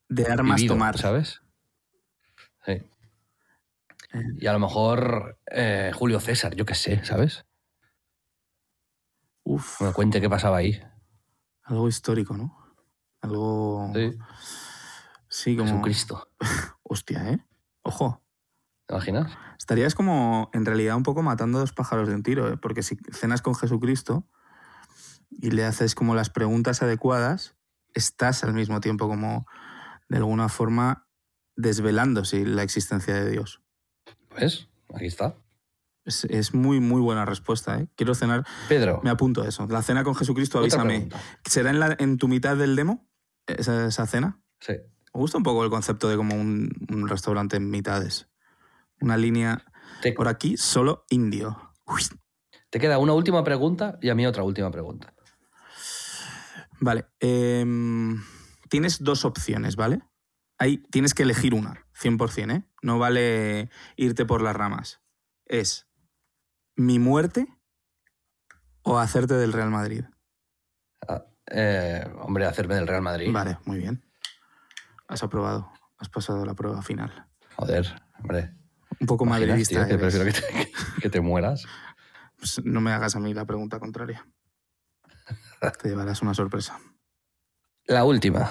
De armas vivido, tomar. ¿Sabes? Sí. Y a lo mejor eh, Julio César, yo qué sé, ¿sabes? Uf, me cuente qué pasaba ahí. algo histórico, ¿no? Algo... Sí. Sí, como... Jesucristo. Hostia, ¿eh? Ojo. ¿Te imaginas? Estarías como, en realidad, un poco matando dos pájaros de un tiro, ¿eh? Porque si cenas con Jesucristo y le haces como las preguntas adecuadas, estás al mismo tiempo como, de alguna forma, desvelando sí, la existencia de Dios. ¿Ves? Aquí está. Es, es muy, muy buena respuesta, ¿eh? Quiero cenar... Pedro, Me apunto a eso. La cena con Jesucristo, avísame. ¿Será en, la- en tu mitad del demo esa, esa cena? Sí. Me gusta un poco el concepto de como un, un restaurante en mitades. Una línea Te, por aquí, solo indio. Uy. te queda una última pregunta y a mí otra última pregunta. Vale. em, tienes dos opciones, ¿vale? Ahí tienes que elegir una, 100%, ¿eh? No vale irte por las ramas. Es mi muerte o hacerte del Real Madrid. Eh, hombre, hacerme del Real Madrid. Vale, muy bien. Has aprobado. Has pasado la prueba final. Joder, hombre. Un poco ¿Imaginas, madridista. tío, que prefiero que te, que te mueras. Pues no me hagas a mí la pregunta contraria. Te llevarás una sorpresa. La última.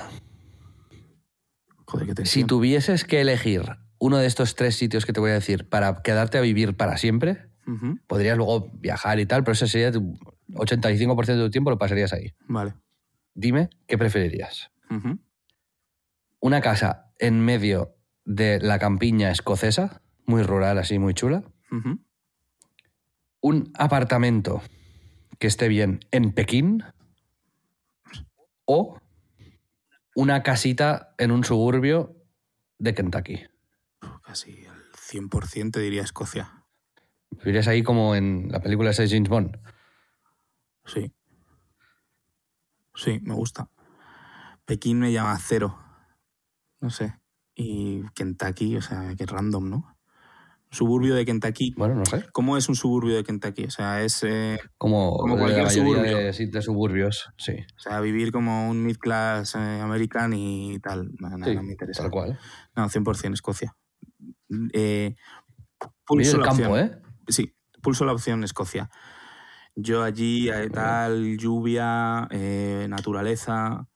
Joder, Si tuvieses que elegir uno de estos tres sitios que te voy a decir para quedarte a vivir para siempre, podrías luego viajar y tal, pero ese sería tu 85% de tu tiempo lo pasarías ahí. Vale. Dime, ¿qué preferirías? ¿Una casa en medio de la campiña escocesa, muy rural, así, muy chula? ¿Un apartamento que esté bien en Pekín? ¿O una casita en un suburbio de Kentucky? Casi al 100% te diría Escocia. Vivirías ahí como en la película de James Bond. Sí. Sí, me gusta. Pekín me llama cero. No sé. Y Kentucky, o sea, que random, ¿no? Suburbio de Kentucky. Bueno, no sé. ¿Cómo es un suburbio de Kentucky? O sea, es eh, Como, Como cualquier suburbio. De, de suburbios, sí. o sea, vivir como un mid-class eh, american y tal. No, no, Sí, no me interesa. tal cual. No, 100% Escocia. Eh, Vive pulso la campo, opción. ¿eh? Sí, pulso la opción Escocia. Yo allí, eh, tal, lluvia, eh, naturaleza.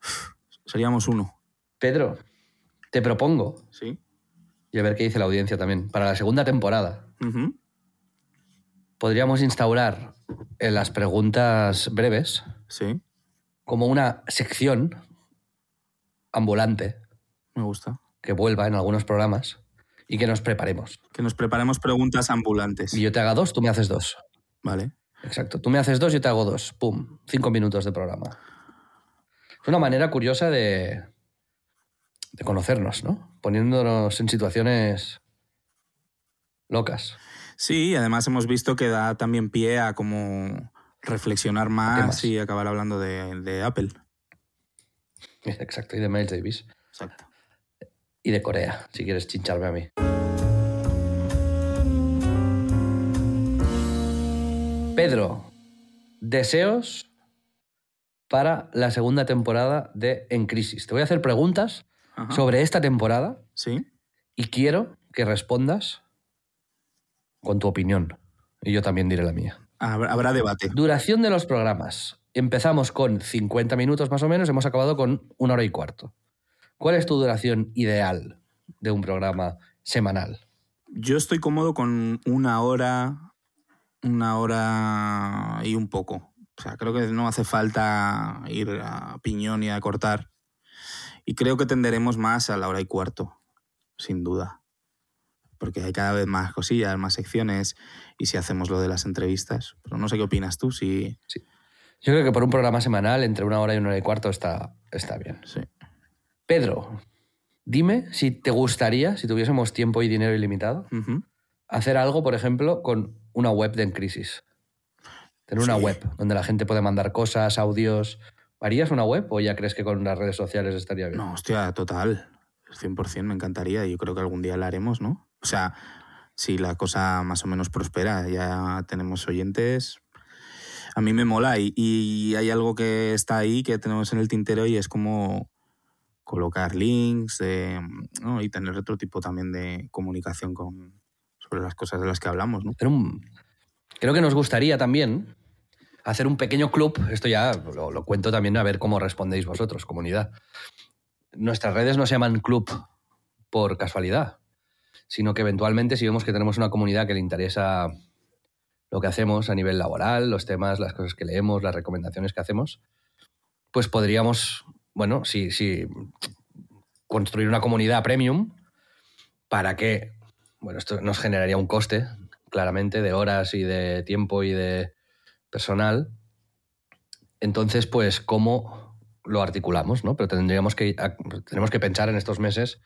Seríamos uno, Pedro, te propongo, ¿sí? y a ver qué dice la audiencia también, para la segunda temporada Ujú. podríamos instaurar en las preguntas breves Sí, como una sección ambulante me gusta. que vuelva en algunos programas y que nos preparemos. Que nos preparemos preguntas ambulantes. Y yo te haga dos, tú me haces dos. Vale. Exacto. Tú me haces dos, yo te hago dos. Pum. Cinco minutos de programa. Es una manera curiosa de, de conocernos, ¿no? Poniéndonos en situaciones locas. Sí, y además hemos visto que da también pie a como reflexionar más y acabar hablando de, de Apple. Exacto. Y de Miles Davis. Exacto. Y de Corea, si quieres chincharme a mí. Pedro, deseos para la segunda temporada de En Crisis. Te voy a hacer preguntas Ajá. sobre esta temporada Sí, y quiero que respondas con tu opinión. Y yo también diré la mía. Habrá, habrá debate. Duración de los programas. Empezamos con 50 minutos más o menos, hemos acabado con una hora y cuarto. ¿Cuál es tu duración ideal de un programa semanal? Yo estoy cómodo con una hora, una hora y un poco. O sea, creo que no hace falta ir a piñón y a cortar. Y creo que tenderemos más a la hora y cuarto, sin duda. Porque hay cada vez más cosillas, más secciones, y si hacemos lo de las entrevistas. Pero no sé qué opinas tú, si... Yo creo que por un programa semanal, entre una hora y una hora y cuarto, está, está bien. Sí. Pedro, dime si te gustaría, si tuviésemos tiempo y dinero ilimitado, hacer algo, por ejemplo, con una web de En Crisis. Tener una web donde la gente puede mandar cosas, audios. ¿Harías una web o ya crees que con las redes sociales estaría bien? No, hostia, total. 100% me encantaría. Yo creo que algún día la haremos, ¿no? O sea, si la cosa más o menos prospera, ya tenemos oyentes. A mí me mola y, y hay algo que está ahí que tenemos en el tintero y es como colocar links eh, ¿no? y tener otro tipo también de comunicación con, sobre las cosas de las que hablamos, ¿no? Creo que nos gustaría también hacer un pequeño club. Esto ya lo, lo cuento también a ver cómo respondéis vosotros, comunidad. Nuestras redes no se llaman club por casualidad, sino que eventualmente si vemos que tenemos una comunidad que le interesa lo que hacemos a nivel laboral, los temas, las cosas que leemos, las recomendaciones que hacemos, pues podríamos, bueno, sí, sí, construir una comunidad premium para que, bueno, esto nos generaría un coste, claramente, de horas y de tiempo y de personal. Entonces, pues, ¿cómo lo articulamos? ¿no? Pero tendríamos que, tenemos que pensar en estos meses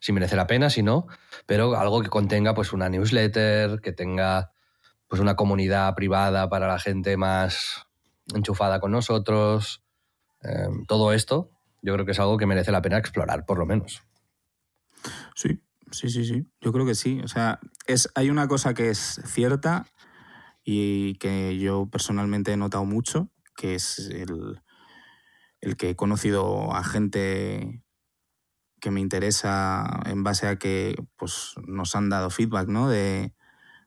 si merece la pena, si no, pero algo que contenga pues una newsletter, que tenga pues una comunidad privada para la gente más enchufada con nosotros. Eh, todo esto yo creo que es algo que merece la pena explorar, por lo menos. Sí, sí, sí, sí. Yo creo que sí. O sea, es, hay una cosa que es cierta y que yo personalmente he notado mucho, que es el, el que he conocido a gente que me interesa en base a que pues, nos han dado feedback, ¿no? De,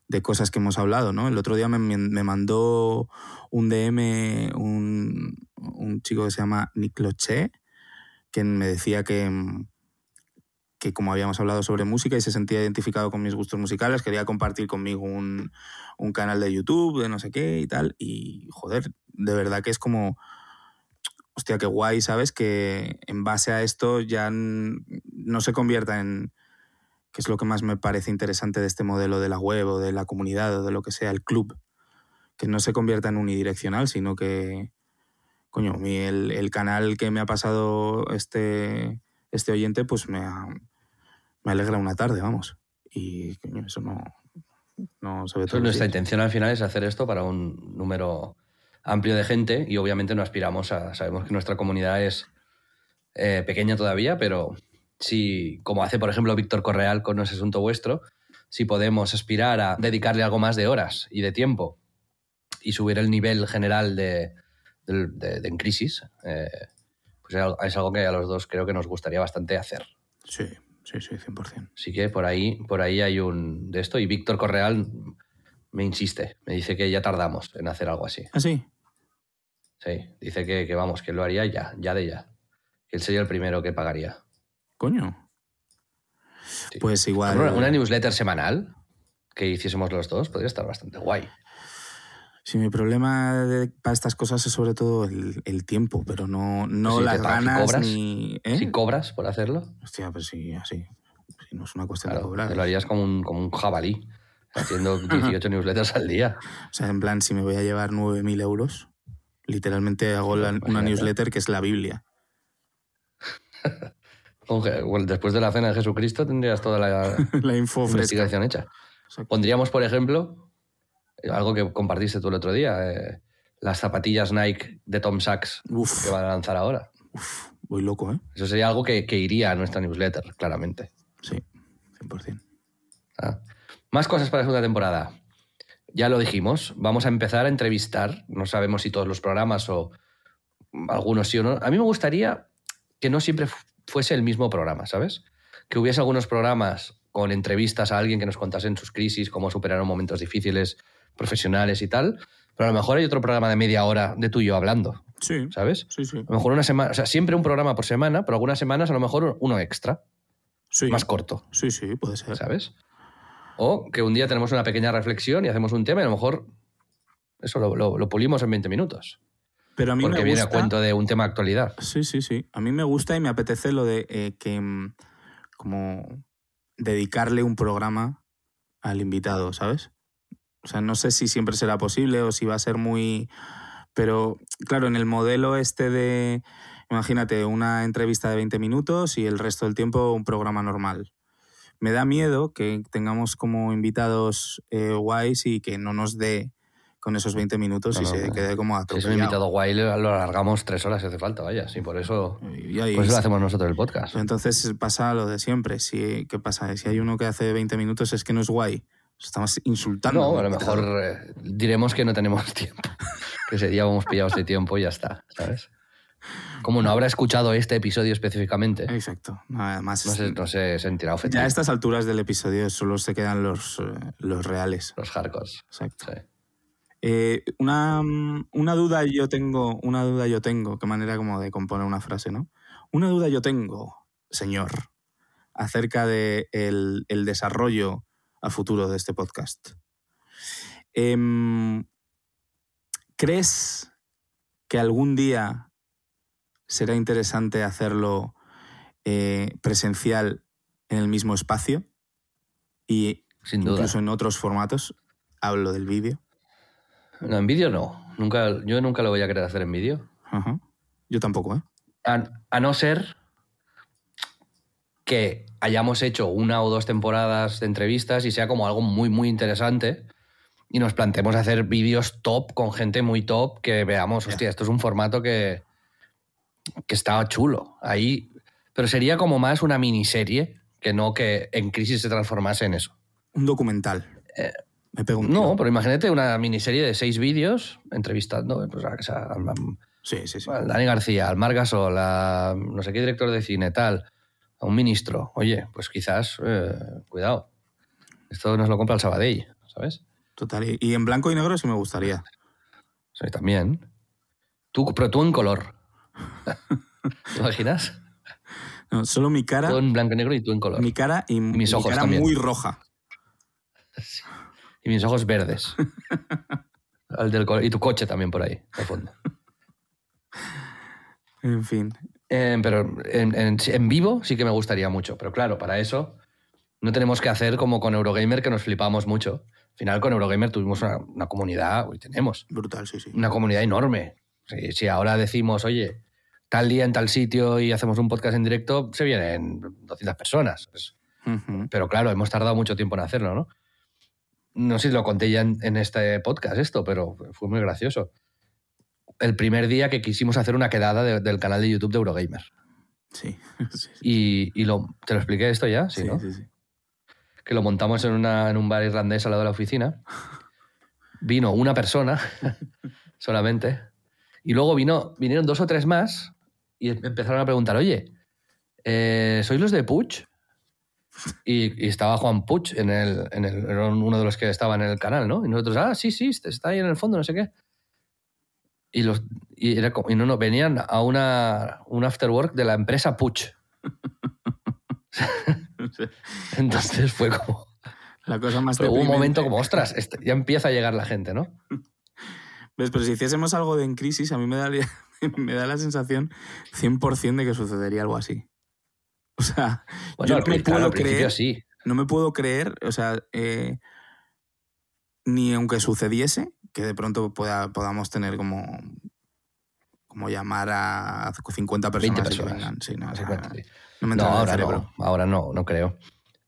de cosas que hemos hablado, ¿no? El otro día me, me mandó un DM un, un, chico que se llama Nick Loche, que me decía que, que como habíamos hablado sobre música y se sentía identificado con mis gustos musicales, quería compartir conmigo un, un canal de YouTube, de no sé qué y tal. Y joder, de verdad que es como hostia, qué guay, ¿sabes? Que en base a esto ya no se convierta en, que es lo que más me parece interesante de este modelo de la web o de la comunidad o de lo que sea, el club, que no se convierta en unidireccional, sino que, coño, el, el, canal que me ha pasado este, este oyente, pues me, ha, me alegra una tarde, vamos. Y, coño, eso no, no se ve todo. Nuestra intención al final es hacer esto para un número amplio de gente y obviamente no aspiramos a, sabemos que nuestra comunidad es eh, pequeña todavía, pero si, como hace por ejemplo Víctor Correal con No es Asunto Vuestro, si podemos aspirar a dedicarle algo más de horas y de tiempo y subir el nivel general de, de, de, de En Crisis, eh, pues es algo que a los dos creo que nos gustaría bastante hacer. Sí, sí, sí, 100%. Así que por ahí, por ahí hay un de esto y Víctor Correal me insiste, me dice que ya tardamos en hacer algo así. ¿Ah, sí? Sí, dice que, que, vamos, que lo haría ya, ya de ya. Que él sería el primero que pagaría. Coño. Sí. Pues igual. Una, una, newsletter semanal que hiciésemos los dos podría estar bastante guay. Sí, mi problema de, para estas cosas es sobre todo el, el tiempo, pero no, no pues las si ganas cobras, ni. ¿eh? Si cobras por hacerlo. Hostia, pues sí, así. Sí, no es una cuestión claro, de cobrar. Te lo harías como un, como un jabalí, haciendo 18 newsletters al día. O sea, en plan, si me voy a llevar 9.000 euros, literalmente hago la, una newsletter que es la Biblia. Después de la cena de Jesucristo tendrías toda la, la info investigación hecha. Pondríamos, por ejemplo, algo que compartiste tú el otro día, eh, las zapatillas Nike de Tom Sachs Uf. que van a lanzar ahora. Uf, voy loco, ¿eh? Eso sería algo que, que iría a nuestra newsletter, claramente. Sí, 100%. Ah. Más cosas para la segunda temporada. Ya lo dijimos, vamos a empezar a entrevistar, no sabemos si todos los programas o algunos sí o no. A mí me gustaría que no siempre fuese el mismo programa, ¿sabes? Que hubiese algunos programas con entrevistas a alguien que nos contase en sus crisis, cómo superaron momentos difíciles, profesionales y tal, pero a lo mejor hay otro programa de media hora de tú y yo hablando, Sí, ¿sabes? sí, sí. A lo mejor una semana, o sea, siempre un programa por semana, pero algunas semanas a lo mejor uno extra, Sí, más corto, sí, sí, puede ser. ¿sabes? O que un día tenemos una pequeña reflexión y hacemos un tema y a lo mejor eso lo, lo- lo pulimos en 20 minutos. Pero a mí Porque me viene a gusta... cuento de un tema de actualidad. Sí, sí, sí. A mí me gusta y me apetece lo de eh, que mm, como dedicarle un programa al invitado, ¿sabes? O sea, no sé si siempre será posible o si va a ser muy... Pero, claro, en el modelo este de, imagínate, una entrevista de 20 minutos y el resto del tiempo un programa normal. Me da miedo que tengamos como invitados eh, guays y que no nos dé con esos 20 minutos y se quede como Si es un atropellado. invitado guay, lo alargamos tres horas si hace falta, vaya. Sí, por eso, Y ahí- por eso lo hacemos nosotros el podcast. Entonces pasa lo de siempre. Si, ¿Qué pasa? Si hay uno que hace 20 minutos es que no es guay. Estamos insultando. No, a lo mejor eh, diremos que no tenemos tiempo. que ese día vamos pillados de tiempo y ya está, ¿sabes? Como no habrá escuchado este episodio específicamente, Exacto. No, Además, no se, no se sentirá ya ofendido. a estas alturas del episodio solo se quedan los, eh, los reales. Los hardcore. Exacto. Sí. Eh, una, una duda yo tengo, una duda yo tengo, qué manera como de componer una frase, ¿no? Una duda yo tengo, señor, acerca de el, el desarrollo a futuro de este podcast. Em, ¿Crees que algún día será interesante hacerlo eh, presencial en el mismo espacio y Sin duda. incluso en otros formatos? Hablo del vídeo. No, en vídeo no. Nunca, yo nunca lo voy a querer hacer en vídeo. Yo tampoco, ¿eh? A, a no ser que hayamos hecho una o dos temporadas de entrevistas y sea como algo muy, muy interesante y nos planteemos hacer vídeos top con gente muy top que veamos, hostia, esto es un formato que, que está chulo. Ahí, pero sería como más una miniserie que no que en crisis se transformase en eso. Un documental. Me pego un Eh, No, pero imagínate una miniserie de seis vídeos entrevistando pues, a, a- a- Sí, sí, sí. al Dani García, al Mar Gasol, a no sé qué director de cine, tal, a un ministro. Oye, pues quizás, eh, cuidado, esto nos lo compra el Sabadell, ¿sabes? Total. Y, en blanco y negro sí me gustaría. Sí, también. Tú, pero tú en color. ¿Te imaginas? No, solo mi cara, Tú en blanco y negro y tú en color. mi cara y, mis mi ojos cara también. muy roja. Y mis ojos verdes. Al del y tu coche también por ahí, al fondo. En fin. Eh, pero en, en- en vivo sí que me gustaría mucho. Pero claro, para eso no tenemos que hacer como con Eurogamer, que nos flipamos mucho. Al final, con Eurogamer tuvimos una, una comunidad, hoy tenemos Brutal, sí, sí. una comunidad enorme. Si, si ahora decimos, oye, tal día en tal sitio y hacemos un podcast en directo, se vienen 200 personas. Pues, Ujú. pero claro, hemos tardado mucho tiempo en hacerlo, ¿no? No sé si lo conté ya en, en este podcast esto, pero fue muy gracioso. El primer día que quisimos hacer una quedada de- del canal de YouTube de Eurogamer. Sí, sí, sí. Y, y lo, ¿te lo expliqué esto ya? Sí, Sí, ¿no? sí, sí. Que lo montamos en, una- en un bar irlandés al lado de la oficina. Vino una persona solamente. Y luego vino, vinieron dos o tres más y empezaron a preguntar, oye, eh, ¿sois los de Puig? Y, y estaba Juan Puig en el, en el, era uno de los que estaba en el canal, ¿no? Y nosotros, ah, sí, sí, está ahí en el fondo, no sé qué. Y, los, y, era como- y no, no, venían a una, un after work de la empresa Puig. Entonces fue como... La cosa más Pero hubo un momento como, ostras, este- ya empieza a llegar la gente, ¿no? ¿Ves? Pero si hiciésemos algo de en crisis, a mí me, daría, me da la sensación 100% de que sucedería algo así. O sea, Bueno, yo no me puedo creer, sí. no me puedo creer, o sea, eh, ni aunque sucediese, que de pronto pueda, podamos tener como, como llamar a 50 personas, 20 y que personas. vengan. Sí, no, o sea, 50, sí. no me No, ahora no, ahora no, no creo.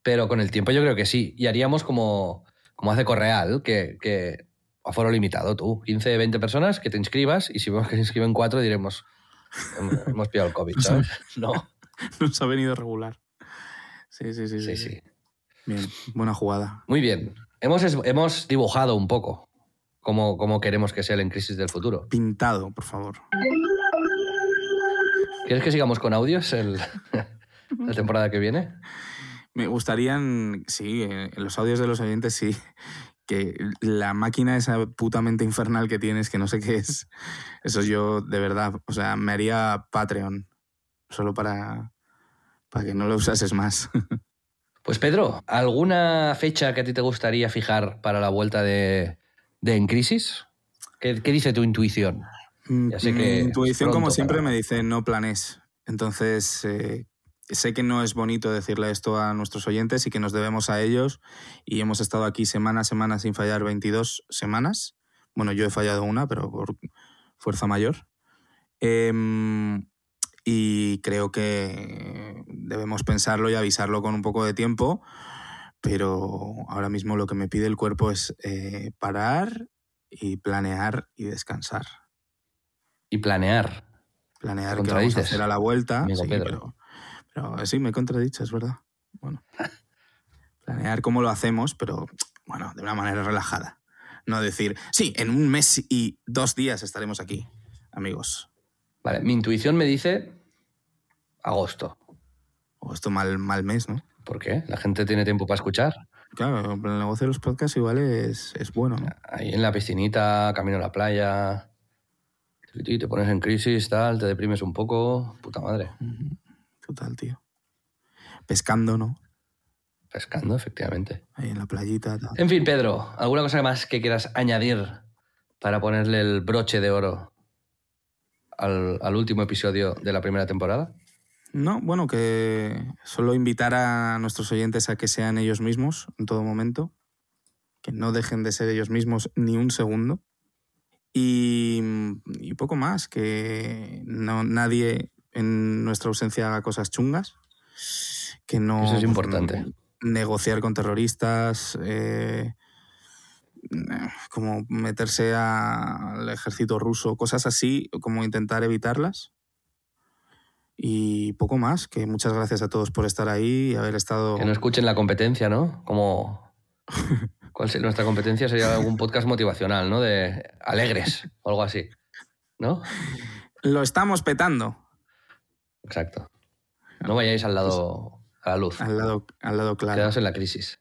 Pero con el tiempo yo creo que sí. Y haríamos como, como hace Correal, que, que a foro limitado, tú. 15, 20 personas que te inscribas y si vemos que se inscriben cuatro diremos, "Hem- hemos pillado el COVID, ¿sabes? No, Nos ha venido regular. Sí, sí, sí. sí, sí. Bien, buena jugada. Muy bien. Hemos, hemos dibujado un poco cómo, cómo queremos que sea el En Crisis del Futuro. Pintado, por favor. ¿Quieres que sigamos con audios el, la temporada que viene? Me gustarían, sí, eh, en los audios de los oyentes sí, que la máquina esa putamente infernal que tienes, que no sé qué es, eso yo de verdad, o sea, me haría Patreon, solo para, para que no lo usases más. Pues Pedro, ¿alguna fecha que a ti te gustaría fijar para la vuelta de, de En Crisis? ¿Qué, qué dice tu intuición? Sé Mi que es intuición, como siempre, para- me dice no planes. Entonces, eh, sé que no es bonito decirle esto a nuestros oyentes y que nos debemos a ellos. Y hemos estado aquí semana a semana sin fallar 22 semanas. Bueno, yo he fallado una, pero por fuerza mayor. Em, y creo que debemos pensarlo y avisarlo con un poco de tiempo. Pero ahora mismo lo que me pide el cuerpo es eh, parar y planear y descansar Y planear. planear qué vamos a hacer a la vuelta. amigo sí, Pedro. pero, pero sí, me he contradicho, es verdad. Bueno, planear cómo lo hacemos, pero bueno, de una manera relajada. No decir, sí, en un mes y dos días estaremos aquí, amigos. Vale, mi intuición me dice agosto. O esto mal, mal mes, ¿no? ¿Por qué? La gente tiene tiempo para escuchar. Claro, el negocio de los podcasts igual es, es bueno, ¿no? Ahí en la piscinita, camino a la playa. Te pones en crisis, tal, te deprimes un poco. Puta madre. Total, tío. Pescando, ¿no? Pescando, efectivamente. Ahí en la playita. tal. En fin, Pedro, ¿alguna cosa más que quieras añadir para ponerle el broche de oro al, al último episodio de la primera temporada? No, bueno, que solo invitar a nuestros oyentes a que sean ellos mismos en todo momento, que no dejen de ser ellos mismos ni un segundo. Y, y poco más, que no, nadie en nuestra ausencia haga cosas chungas, que no... Eso es importante. Negociar con terroristas, eh, como meterse al ejército ruso, cosas así, como intentar evitarlas. Y poco más, que muchas gracias a todos por estar ahí y haber estado... Que no escuchen la competencia, ¿no? Como... ¿Cuál sería nuestra competencia? Sería algún podcast motivacional, ¿no? De alegres o algo así. ¿No? Lo estamos petando Exacto. No vayáis al lado, a la luz. al lado, al lado claro. Quedaos en la crisis.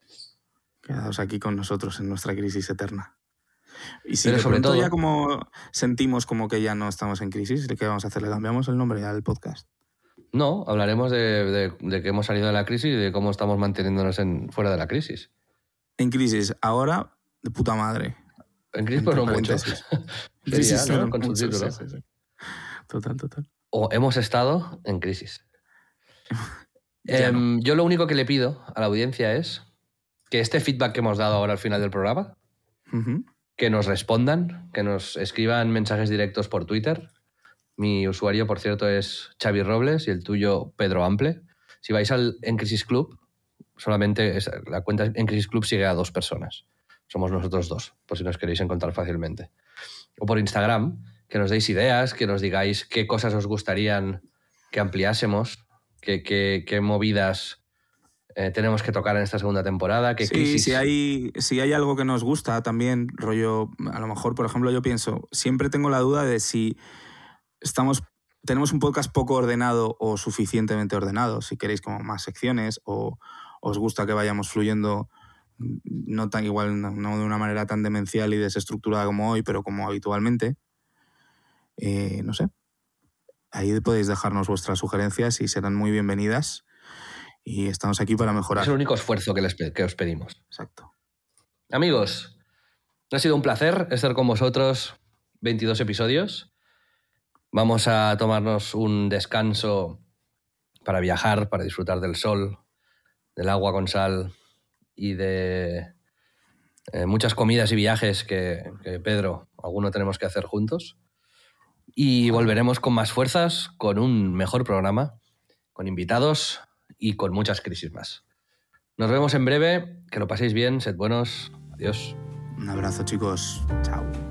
Quedaos aquí con nosotros en nuestra crisis eterna. Y si Pero de sobre pronto todo- ya como sentimos como que ya no estamos en crisis, ¿qué vamos a hacer? Le cambiamos el nombre al podcast. No, hablaremos de, de- de que hemos salido de la crisis y de cómo estamos manteniéndonos en, fuera de la crisis. En crisis, ahora de puta madre. En crisis, pues no mucho. Con su Mucho, título. sí, sí, sí. Total, total. O hemos estado en crisis. Em, Yo lo único que le pido a la audiencia es que este feedback que hemos dado ahora al final del programa, que nos respondan, que nos escriban mensajes directos por Twitter. Mi usuario, por cierto, es Xavi Robles y el tuyo, Pedro Ample. Si vais al En Crisis Club, solamente es- la cuenta En Crisis Club sigue a dos personas. Somos nosotros dos, por si nos queréis encontrar fácilmente. O por Instagram, que nos deis ideas, que nos digáis qué cosas os gustarían que ampliásemos, qué, qué- qué movidas eh, tenemos que tocar en esta segunda temporada, qué Sí, crisis. si hay, si hay algo que nos gusta también, rollo, a lo mejor, por ejemplo, yo pienso, siempre tengo la duda de si estamos, tenemos un podcast poco ordenado o suficientemente ordenado, si queréis como más secciones o os gusta que vayamos fluyendo mm, no tan igual, no, no de una manera tan demencial y desestructurada como hoy, pero como habitualmente. Eh, no sé. Ahí podéis dejarnos vuestras sugerencias y serán muy bienvenidas. Y estamos aquí para mejorar. Es el único esfuerzo que, les que os pedimos. Exacto. Amigos, ha sido un placer estar con vosotros 22 episodios. Vamos a tomarnos un descanso para viajar, para disfrutar del sol, del agua con sal y de eh, muchas comidas y viajes que, que Pedro, alguno tenemos que hacer juntos. Y volveremos con más fuerzas, con un mejor programa, con invitados y con muchas crisis más. Nos vemos en breve, que lo paséis bien, sed buenos, adiós. Un abrazo, chicos. Chao.